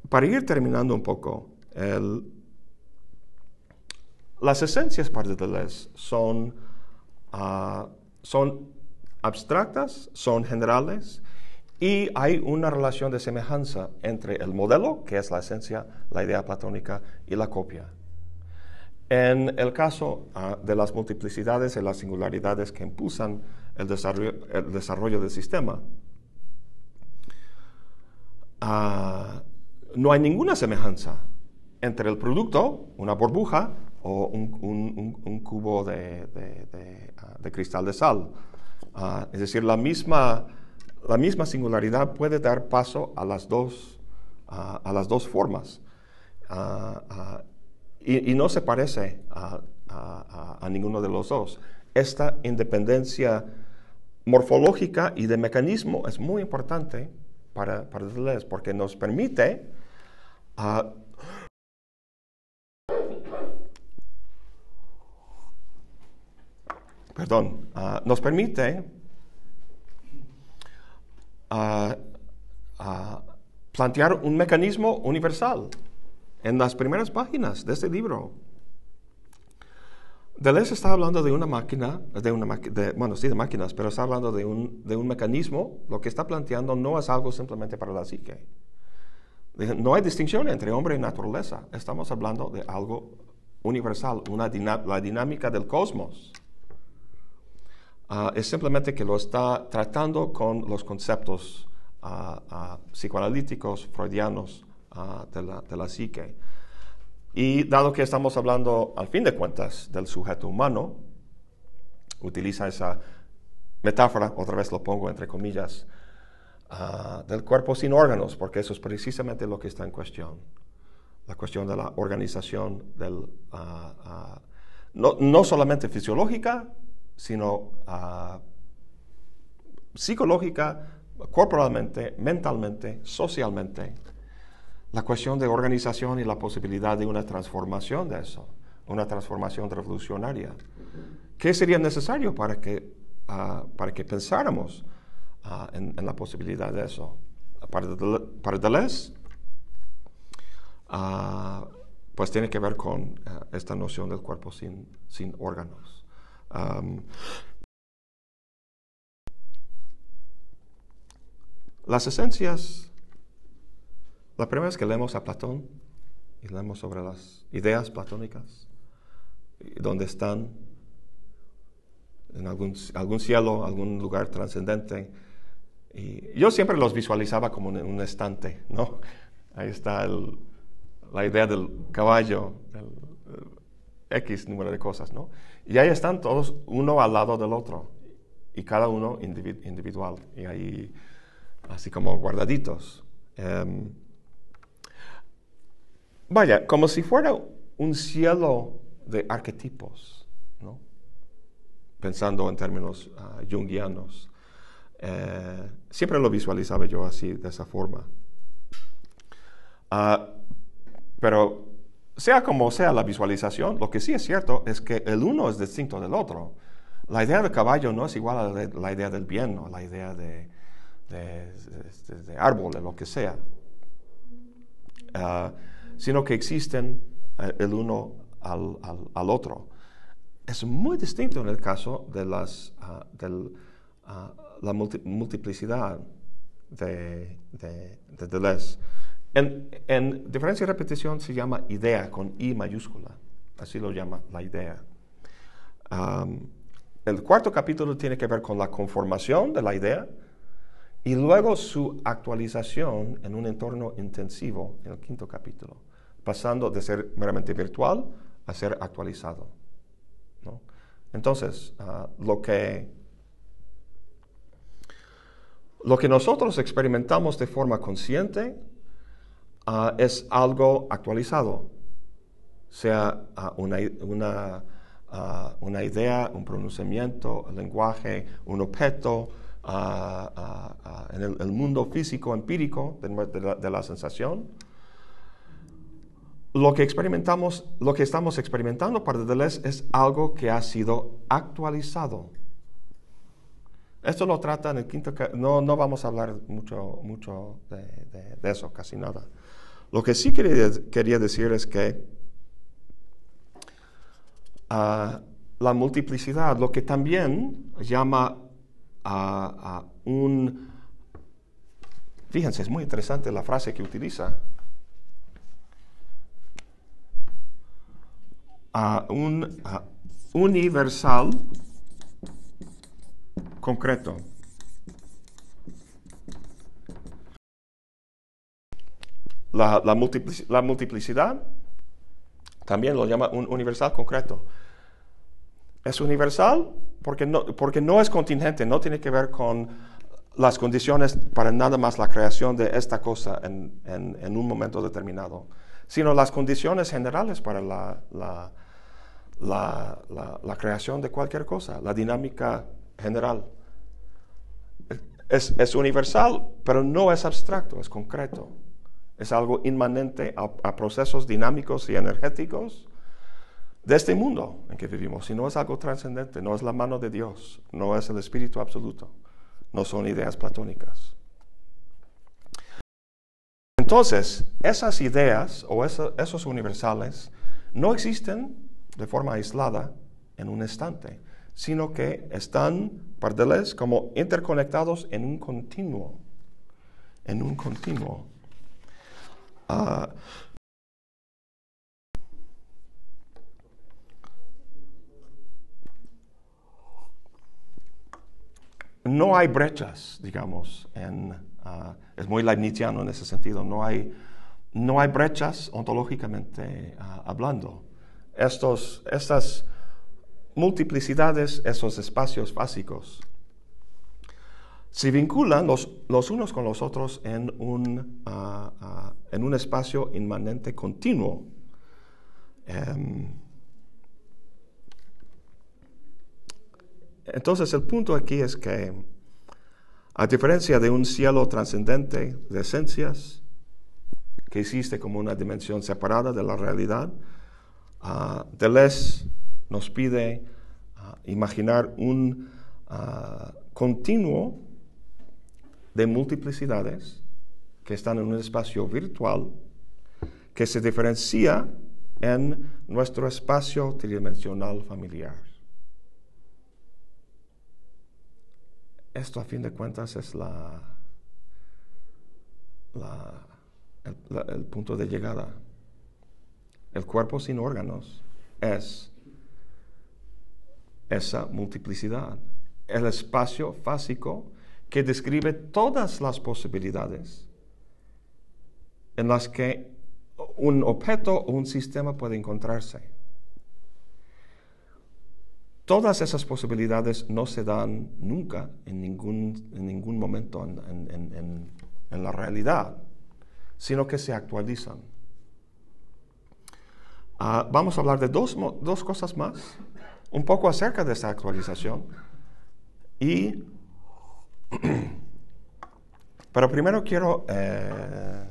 para ir terminando un poco, las esencias para Deleuze son, uh, son abstractas, son generales y hay una relación de semejanza entre el modelo, que es la esencia, la idea platónica, y la copia. En el caso uh, de las multiplicidades y las singularidades que impulsan el desarrollo, el desarrollo del sistema, uh, no hay ninguna semejanza entre el producto, una burbuja, o un, cubo de, ah, cristal de sal. Ah, es decir, la misma, la misma singularidad puede dar paso a las dos, ah, a las dos formas. Y, no se parece a, ninguno de los dos. Esta independencia morfológica y de mecanismo es muy importante para, para Deleuze porque nos permite perdón, ah, nos permite ah, ah, plantear un mecanismo universal en las primeras páginas de este libro. Deleuze está hablando de una máquina, de una bueno, sí, de máquinas, pero está hablando de un, de un mecanismo. Lo que está planteando no es algo simplemente para la psique. No hay distinción entre hombre y naturaleza. Estamos hablando de algo universal, una la dinámica del cosmos. Ah, es simplemente que lo está tratando con los conceptos ah, ah, psicoanalíticos, freudianos de la, de, la, psique. Y dado que estamos hablando, al fin de cuentas, del sujeto humano, utiliza esa metáfora, otra vez lo pongo entre comillas, del cuerpo sin órganos, porque eso es precisamente lo que está en cuestión. La cuestión de la organización del, no, no solamente fisiológica, sino ah, psicológica, corporalmente, mentalmente, socialmente. La cuestión de organización y la posibilidad de una transformación de eso, una transformación revolucionaria. ¿Qué sería necesario para que, ah, para que pensáramos ah, en, la posibilidad de eso? Para, para Deleuze, pues tiene que ver con esta noción del cuerpo sin, sin órganos las esencias, la primera vez que leemos a Platón y leemos sobre las ideas platónicas, donde están en algún, algún cielo, algún lugar trascendente. Y yo siempre los visualizaba como en un estante, ¿no? Ahí está la idea del caballo, X número de cosas, ¿no? Y ahí están todos uno al lado del otro y cada uno individual y ahí así como guardaditos. Em, vaya, como si fuera un cielo de arquetipos, ¿no? pensando en términos uh, jungianos. Eh, siempre lo visualizaba yo así, de esa forma. Ah, pero sea como sea la visualización, lo que sí es cierto es que el uno es distinto del otro. La idea del caballo no es igual a la idea del bien o la idea de, de, árbol, de lo que sea, ah, sino que existen eh, el uno al, otro. Es muy distinto en el caso de las, uh, la multiplicidad de, de, Deleuze. En, en diferencia y repetición se llama idea con I mayúscula. Así lo llama la idea. Am, el cuarto capítulo tiene que ver con la conformación de la idea y luego su actualización en un entorno intensivo en el quinto capítulo, pasando de ser meramente virtual a ser actualizado. ¿no? Entonces, ah, lo que lo que nosotros experimentamos de forma consciente ah, es algo actualizado, sea ah, una, una, ah, una idea, un pronunciamiento, el lenguaje, un objeto, en el, mundo físico empírico de, de la, sensación. Lo que experimentamos, lo que estamos experimentando para Deleuze es algo que ha sido actualizado. Esto lo trata en el quinto, no, no vamos a hablar mucho, mucho de eso, casi nada. Lo que sí quería, quería decir es que ah, la multiplicidad, lo que también llama a, a un... Fíjense, es muy interesante la frase que utiliza. A un universal concreto. La, la la multiplicidad también lo llama un universal concreto. Es universal porque no, porque no es contingente, no tiene que ver con las condiciones para nada más la creación de esta cosa en, en- un momento determinado, sino las condiciones generales para la, la- la- la- la creación de cualquier cosa, la dinámica general. Es, es universal, pero no es abstracto, es concreto. Es algo inmanente a, procesos dinámicos y energéticos de este mundo en que vivimos. Si no es algo trascendente, no es la mano de Dios, no es el espíritu absoluto, no son ideas platónicas. Entonces, esas ideas o esos universales no existen de forma aislada en un instante, sino que están, para Deleuze, como interconectados en un continuo, en un continuo. Ah, no hay brechas, digamos, en, ah, es muy leibniziano en ese sentido, no hay, no hay brechas ontológicamente ah, hablando. Estos, estas multiplicidades, esos espacios básicos, se vinculan los, los unos con los otros en un, ah, en un espacio inmanente continuo. Em, Entonces el punto aquí es que, a diferencia de un cielo trascendente de esencias, que existe como una dimensión separada de la realidad, ah, Deleuze nos pide imaginar un continuo de multiplicidades que están en un espacio virtual que se diferencia en nuestro espacio tridimensional familiar. Esto a fin de cuentas es la, el, el punto de llegada. El cuerpo sin órganos es esa multiplicidad, el espacio fásico que describe todas las posibilidades en las que un objeto o un sistema puede encontrarse. Todas esas posibilidades no se dan nunca en ningún, en ningún momento en, la realidad, sino que se actualizan. Ah, vamos a hablar de dos, dos cosas más, un poco acerca de esta actualización. Y, pero primero quiero eh,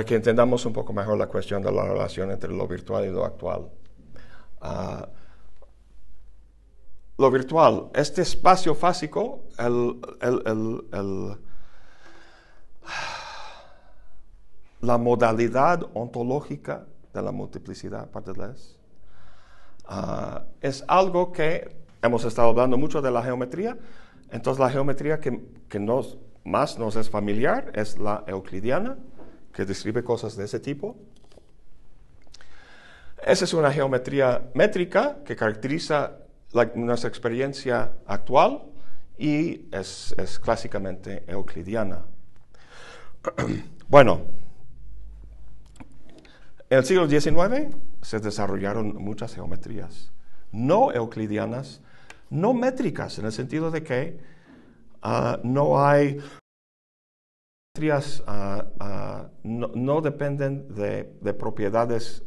para que entendamos un poco mejor la cuestión de la relación entre lo virtual y lo actual. Ah, lo virtual, este espacio fásico, la modalidad ontológica de la multiplicidad parte de uh, es algo que hemos estado hablando mucho de la geometría, entonces la geometría que, que nos, más nos es familiar es la euclidiana, que describe cosas de ese tipo. Esa es una geometría métrica que caracteriza nuestra experiencia actual y es, clásicamente euclidiana. bueno, en el siglo XIX se desarrollaron muchas geometrías, no euclidianas, no métricas, en el sentido de que ah, no hay ah, ah, no, dependen de propiedades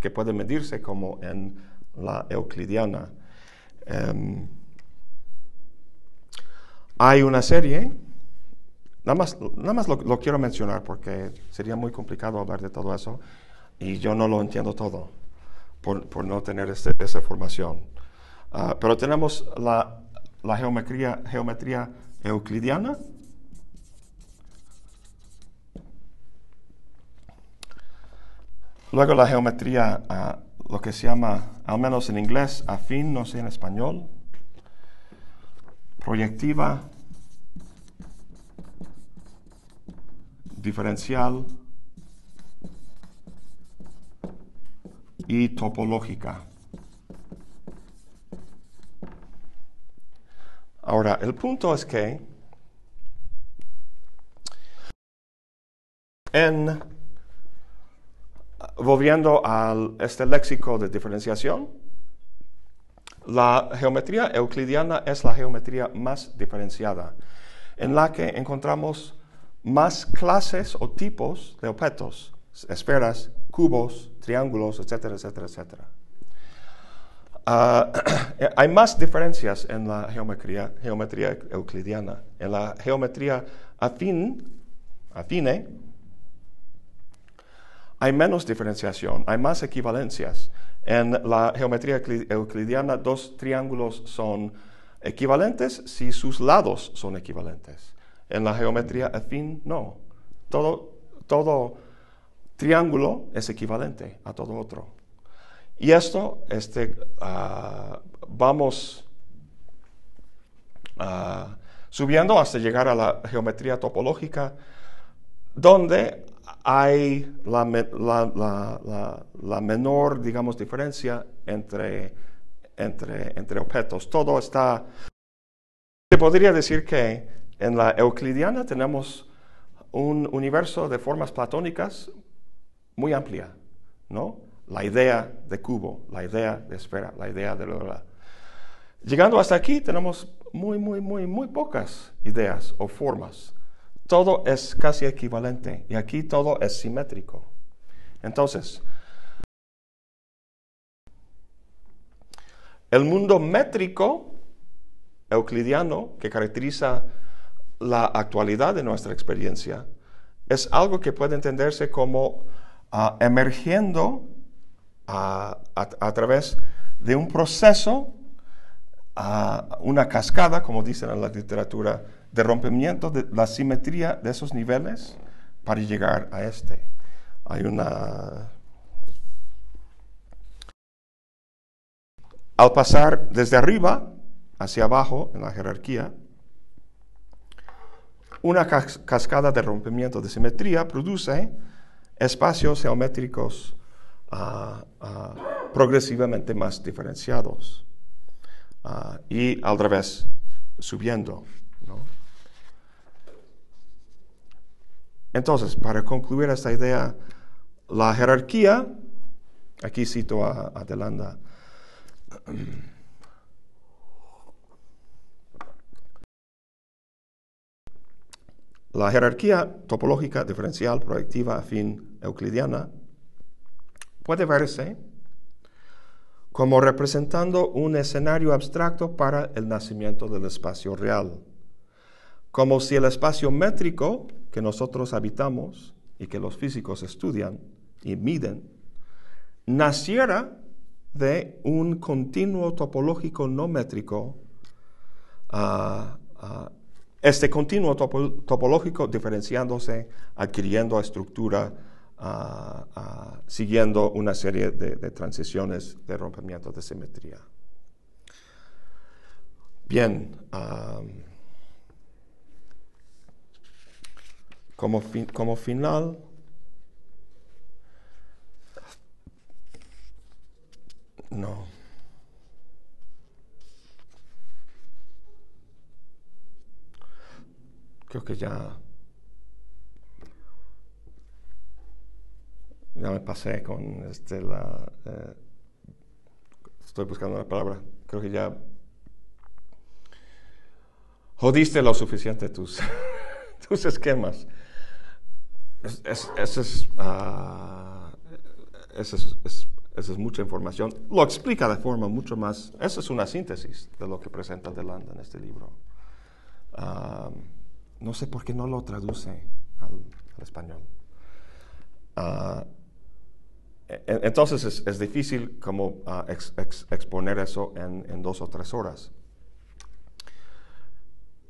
que pueden medirse como en la euclidiana. Em, hay una serie, nada más, nada más lo, quiero mencionar porque sería muy complicado hablar de todo eso y yo no lo entiendo todo por, no tener este, esa formación. Ah, pero tenemos la, geometría euclidiana. Luego la geometría uh, lo que se llama, al menos en inglés, afín, no sé en español, proyectiva, diferencial. Y topológica. Ahora, el punto es que en volviendo a este léxico de diferenciación, la geometría euclidiana es la geometría más diferenciada, en la que encontramos más clases o tipos de objetos, esferas, cubos, triángulos, etcétera, etcétera, etcétera. Ah, hay más diferencias en la geometría, geometría euclidiana. En la geometría afín, afine, hay menos diferenciación, hay más equivalencias. En la geometría euclidiana, dos triángulos son equivalentes si sus lados son equivalentes. En la geometría afín, no. Todo, todo triángulo es equivalente a todo otro. Y esto, este, ah, vamos ah, subiendo hasta llegar a la geometría topológica, donde hay la, menor, digamos, diferencia entre, entre, entre objetos. Todo está... Se podría decir que en la euclidiana tenemos un universo de formas platónicas muy amplia, ¿no? La idea de cubo, la idea de esfera, la idea de... La, Llegando hasta aquí tenemos muy, muy, muy, muy pocas ideas o formas todo es casi equivalente y aquí todo es simétrico. Entonces, el mundo métrico euclidiano que caracteriza la actualidad de nuestra experiencia es algo que puede entenderse como ah, emergiendo ah, a, través de un proceso, uh, una cascada, como dicen en la literatura de rompimiento de la simetría de esos niveles para llegar a este. Hay una... Al pasar desde arriba hacia abajo en la jerarquía, una cascada de rompimiento de simetría produce espacios geométricos ah, ah, progresivamente más diferenciados ah, y al revés, subiendo. Entonces, para concluir esta idea, la jerarquía, aquí cito a, a Delanda, La jerarquía topológica diferencial proyectiva afín euclidiana puede verse como representando un escenario abstracto para el nacimiento del espacio real, como si el espacio métrico que nosotros habitamos y que los físicos estudian y miden, naciera de un continuo topológico no métrico, ah, ah, este continuo topológico diferenciándose, adquiriendo estructura, ah, siguiendo una serie de, transiciones de rompimiento de simetría. Bien, como, como final, No. Creo que ya. Ya me pasé con este, la. Eh, estoy buscando la palabra. Creo que ya. Jodiste lo suficiente tus, tus esquemas. Es, es, es, esa mucha información. Lo explica de forma mucho más. Esa es una síntesis de lo que presenta Delanda en este libro. Ah, no sé por qué no lo traduce al, español. Ah, e, entonces es, difícil como ah, exponer eso en, dos o tres horas.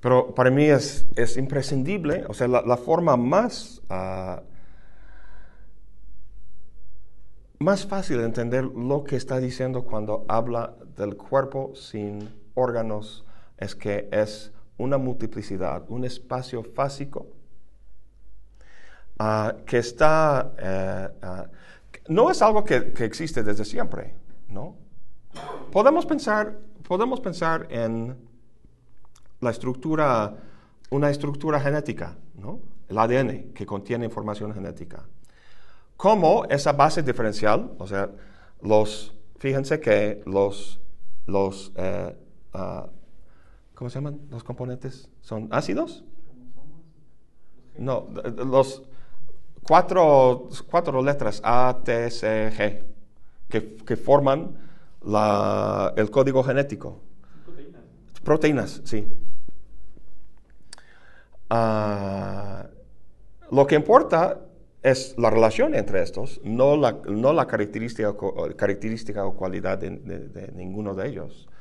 Pero para mí es, es imprescindible, o sea, la, la forma más más fácil entender lo que está diciendo cuando habla del cuerpo sin órganos es que es una multiplicidad, un espacio fásico ah, que está, eh, ah, no es algo que, existe desde siempre, ¿no? Podemos pensar, podemos pensar en la estructura, una estructura genética, ¿no? El ADN que contiene información genética cómo esa base diferencial, o sea, los, fíjense que los, los, ah, ¿cómo se llaman los componentes? ¿Son ácidos? No, los cuatro, cuatro letras A, T, C, G, que, que forman la, el código genético. Proteínas. Sí. Ah, lo que importa es la relación entre estos, no la, no la característica, característica o cualidad de, ninguno de ellos.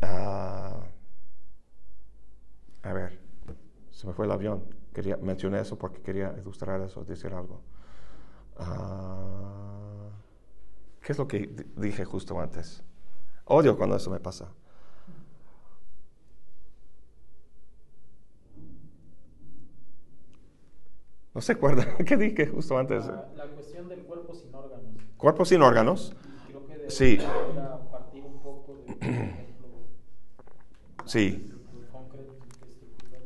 Ah, a ver, se me fue el avión. Quería, mencioné eso porque quería ilustrar eso, decir algo. Ah, ¿Qué es lo que dije justo antes? Odio cuando eso me pasa. ¿No se acuerda? ¿Qué dije justo antes? La, cuestión del cuerpo sin órganos. ¿Cuerpo sin órganos? Creo que sí. partir un poco de, Sí.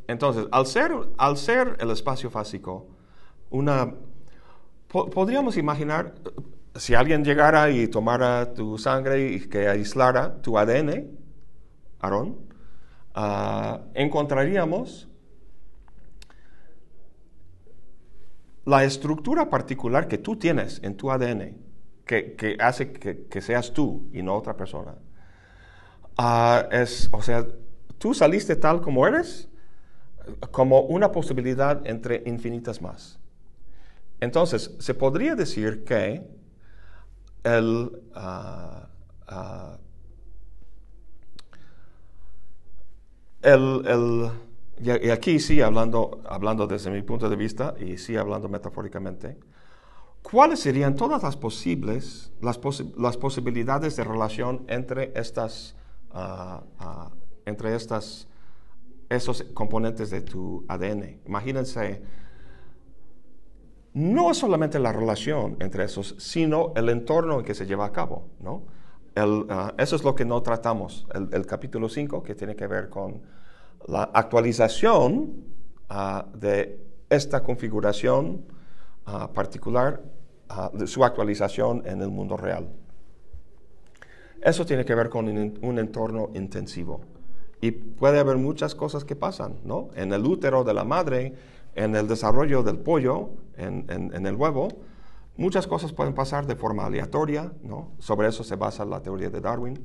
Entonces, al ser, al ser el espacio fásico, una, podríamos imaginar, si alguien llegara y tomara tu sangre y que aislara tu ADN, Aarón, uh, encontraríamos la estructura particular que tú tienes en tu ADN, que, hace que, seas tú y no otra persona, ah, es, o sea, tú saliste tal como eres, como una posibilidad entre infinitas más. Entonces, se podría decir que el, ah, ah, el y, aquí sí, hablando, hablando desde mi punto de vista y sí hablando metafóricamente, ¿cuáles serían todas las posibles, las, las posibilidades de relación entre estas, ah, entre estas, esos componentes de tu ADN? Imagínense, no es solamente la relación entre esos, sino el entorno en que se lleva a cabo, ¿no? Ah, eso es lo que no tratamos, el, capítulo 5, que tiene que ver con la actualización ah, de esta configuración ah, particular, su actualización en el mundo real. Eso tiene que ver con un, entorno intensivo. Y puede haber muchas cosas que pasan, ¿no? En el útero de la madre, en el desarrollo del pollo, en, en el huevo, muchas cosas pueden pasar de forma aleatoria, ¿no? Sobre eso se basa la teoría de Darwin.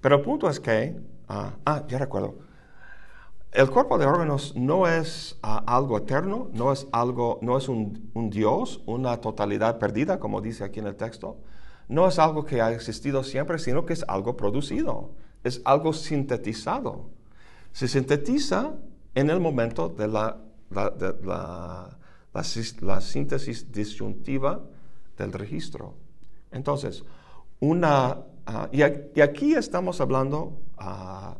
Pero el punto es que ah, ah, ya recuerdo. El cuerpo de órganos no es ah, algo eterno, no es algo, no es un, un Dios, una totalidad perdida, como dice aquí en el texto. No es algo que ha existido siempre, sino que es algo producido, es algo sintetizado. Se sintetiza en el momento de la, la- la- la sis- la síntesis disyuntiva del registro. Entonces, una, ah, y, aquí estamos hablando ah,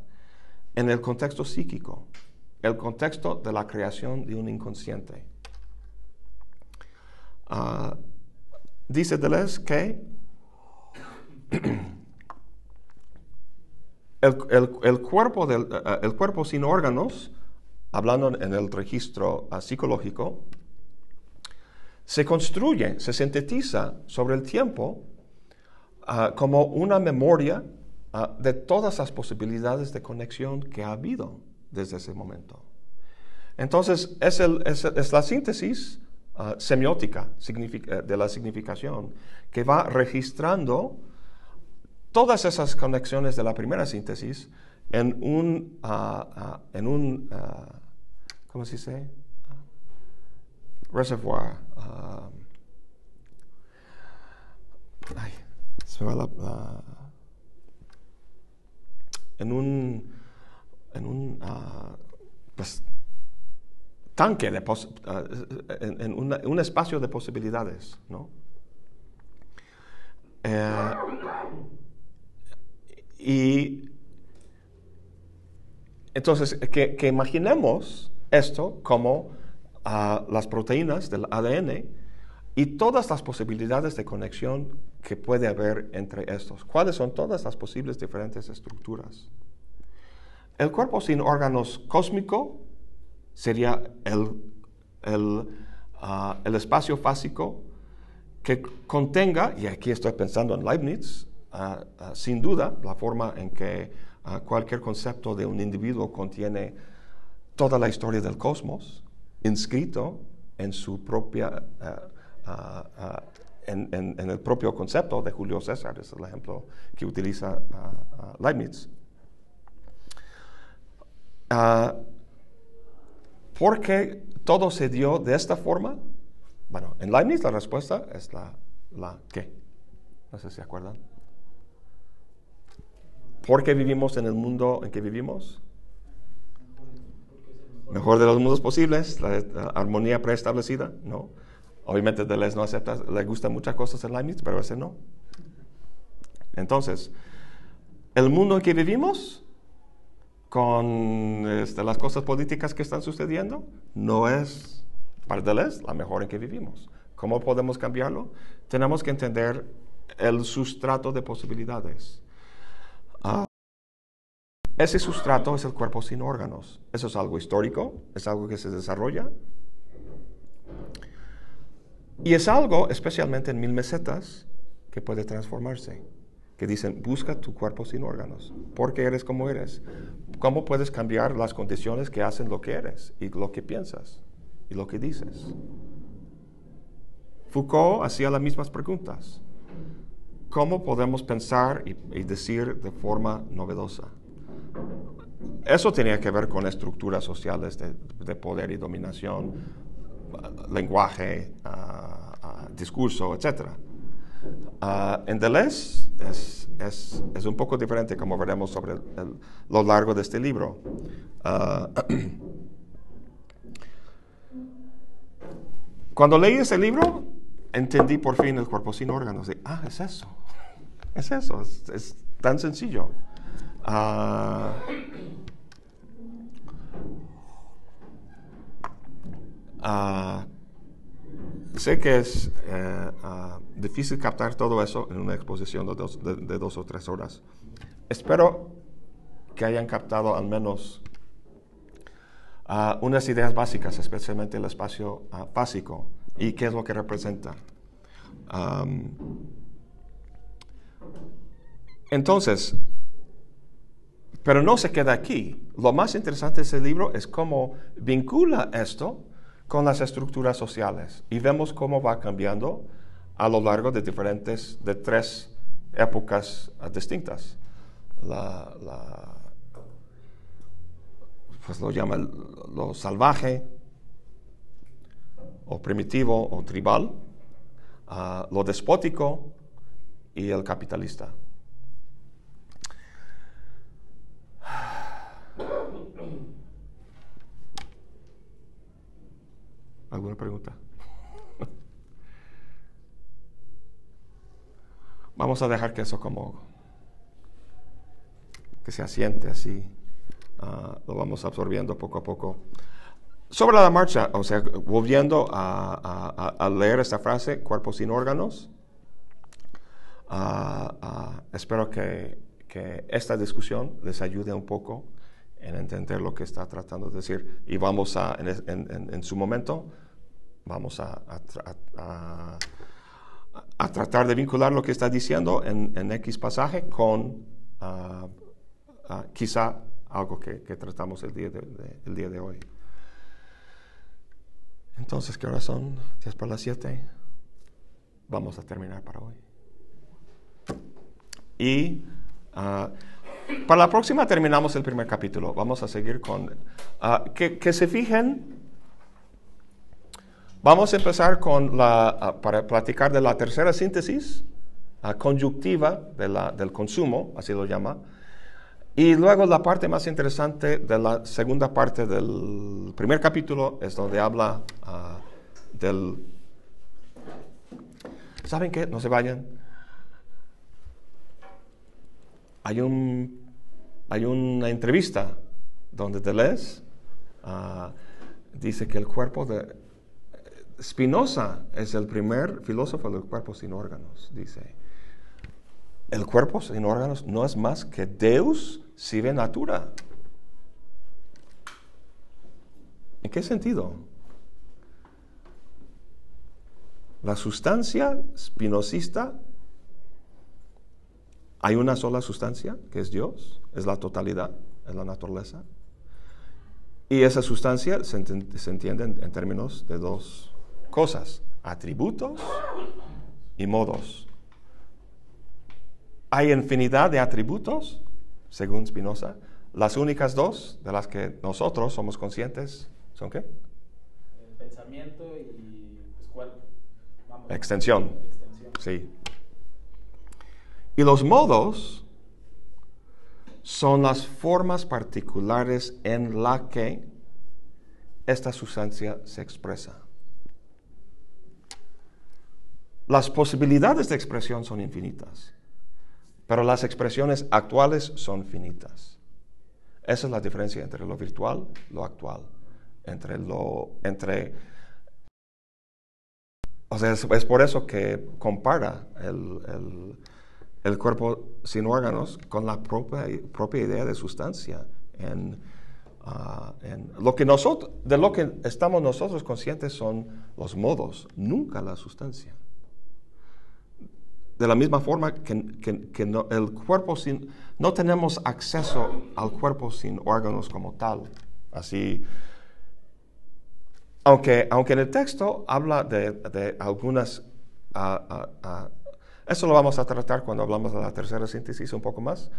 en el contexto psíquico, el contexto de la creación de un inconsciente. Ah, dice Deleuze que el, el- cuerpo del- eh, el cuerpo sin órganos, hablando en el registro ah, psicológico, se construye, se sintetiza sobre el tiempo ah, como una memoria ah, de todas las posibilidades de conexión que ha habido desde ese momento. Entonces, es, el- es- la síntesis semiótica eh, de la significación que va registrando todas esas conexiones de la primera síntesis en un, en un ¿cómo se dice? Reservoir. ah, ay, se va la- la- en un, en un ah, pues, tanque, de pos- ah, en, en una- un espacio de posibilidades, ¿no? Eh, y entonces, que, que imaginemos esto como ah, las proteínas del ADN y todas las posibilidades de conexión que puede haber entre estos. ¿Cuáles son todas las posibles diferentes estructuras? El cuerpo sin órganos cósmico sería el, el, ah, el espacio fásico que contenga, y aquí estoy pensando en Leibniz, ah, sin duda, la forma en que cualquier concepto de un individuo contiene toda la historia del cosmos, inscrito en su propia, ah, ah, ah, en, el propio concepto de Julio César, es el ejemplo que utiliza ah, Leibniz. ¿Por qué todo se dio de esta forma? Bueno, en Leibniz la respuesta es la, la ¿qué? No sé si se acuerdan. ¿Por qué vivimos en el mundo en que vivimos? Mejor de los mundos posibles, la, la armonía preestablecida, ¿no? Obviamente Deleuze no acepta, le gustan muchas cosas en Leibniz, pero ese no. Entonces, el mundo en que vivimos, con este, las cosas políticas que están sucediendo, no es para Deleuze la mejor en que vivimos. ¿Cómo podemos cambiarlo? Tenemos que entender el sustrato de posibilidades. Ese sustrato es el cuerpo sin órganos. Eso es algo histórico, es algo que se desarrolla. Y es algo, especialmente en mil mesetas, que puede transformarse. Que dicen, busca tu cuerpo sin órganos. ¿Por qué eres como eres? ¿Cómo puedes cambiar las condiciones que hacen lo que eres y lo que piensas y lo que dices? Foucault hacía las mismas preguntas. ¿Cómo podemos pensar y, y decir de forma novedosa? Eso tenía que ver con estructuras sociales de, de poder y dominación, lenguaje, ah, ah, discurso, etc. Ah, en Deleuze es, es- es un poco diferente, como veremos sobre lo largo de este libro. Cuando leí ese libro, entendí por fin el cuerpo sin órganos. De, ah, es eso. Es eso, es, es tan sencillo. Ah, ah, sé que es eh, ah, difícil captar todo eso en una exposición de dos, de- de dos o tres horas. Espero que hayan captado al menos ah, unas ideas básicas, especialmente el espacio ah, básico y qué es lo que representa. Am, entonces, pero no se queda aquí. Lo más interesante de ese libro es cómo vincula esto con las estructuras sociales y vemos cómo va cambiando a lo largo de diferentes, de tres épocas distintas. La, pues lo llama lo salvaje, o primitivo, o tribal, ah, lo despótico y el capitalista. ¿Alguna pregunta? Vamos a dejar que eso como que se asiente así. ah, lo vamos absorbiendo poco a poco. Sobre la marcha, o sea, volviendo a, a- a- leer esta frase, cuerpo sin órganos, ah, ah, espero que, que esta discusión les ayude un poco en entender lo que está tratando de decir. Y vamos a, en- en- en su momento, vamos a, a a- a tratar de vincular lo que está diciendo en, en X pasaje con ah, ah, quizá algo que, que tratamos el día de, de- el día de hoy. Entonces, ¿qué horas son? 10 para las 7. Vamos a terminar para hoy. Y ah, para la próxima terminamos el primer capítulo. Vamos a seguir con... que, que se fijen Vamos a empezar con la, ah, para platicar de la tercera síntesis ah, conjunctiva de del consumo, así lo llama, y luego la parte más interesante de la segunda parte del primer capítulo es donde habla ah, del... ¿Saben qué? No se vayan. Hay, un, hay una entrevista donde Deleuze ah, dice que el cuerpo de, Spinoza es el primer filósofo del cuerpo sin órganos, dice. El cuerpo sin órganos no es más que Deus sive natura. ¿En qué sentido? La sustancia spinozista, hay una sola sustancia, que es Dios, es la totalidad, es la naturaleza. Y esa sustancia se, entiende en, en términos de dos cosas, atributos y modos. Hay infinidad de atributos, según Spinoza. Las únicas dos de las que nosotros somos conscientes son qué? El pensamiento y pues, cuerpo. Vamos. Extensión. Extensión. Sí. Y los modos son las formas particulares en la que esta sustancia se expresa. Las posibilidades de expresión son infinitas, pero las expresiones actuales son finitas. Esa es la diferencia entre lo virtual lo actual, entre lo entre o sea, es, por eso que compara el, el- el cuerpo sin órganos con la propia, propia idea de sustancia. En, ah, en lo que nosotros, de lo que estamos nosotros conscientes son los modos, nunca la sustancia. De la misma forma que, que- que no- el cuerpo sin, no tenemos acceso al cuerpo sin órganos como tal. Así, aunque, aunque en el texto habla de, de algunas... ah, ah, ah, eso lo vamos a tratar cuando hablamos de la tercera síntesis un poco más,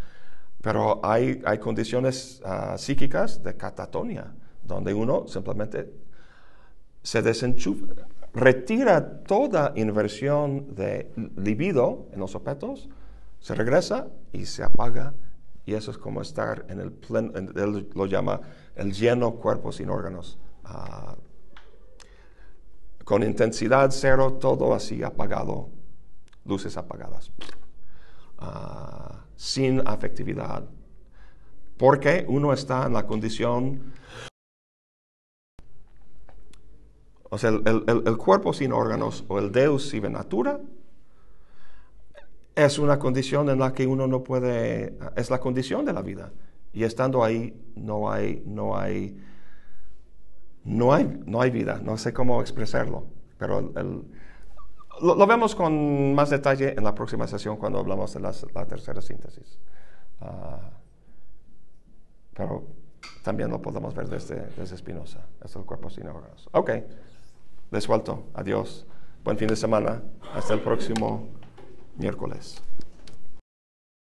pero hay, hay condiciones psíquicas de catatonia, donde uno simplemente se desenchufa, retira toda inversión de libido en los objetos, se regresa y se apaga, y eso es como estar en el pleno, en- él lo llama el lleno cuerpo sin órganos. ah, con intensidad cero, todo así apagado, luces apagadas, Ah, sin afectividad. Porque uno está en la condición, o sea, el, el- cuerpo sin órganos o el Deus sive natura es una condición en la que uno no puede, es la condición de la vida. Y estando ahí no hay, no hay, no hay, no hay vida, no sé cómo expresarlo, pero lo, vemos con más detalle en la próxima sesión cuando hablamos de la tercera síntesis. Ah, pero también lo podemos ver desde, desde Spinoza, es el cuerpo sin órganos. Ok, les suelto, adiós, buen fin de semana, hasta el próximo miércoles.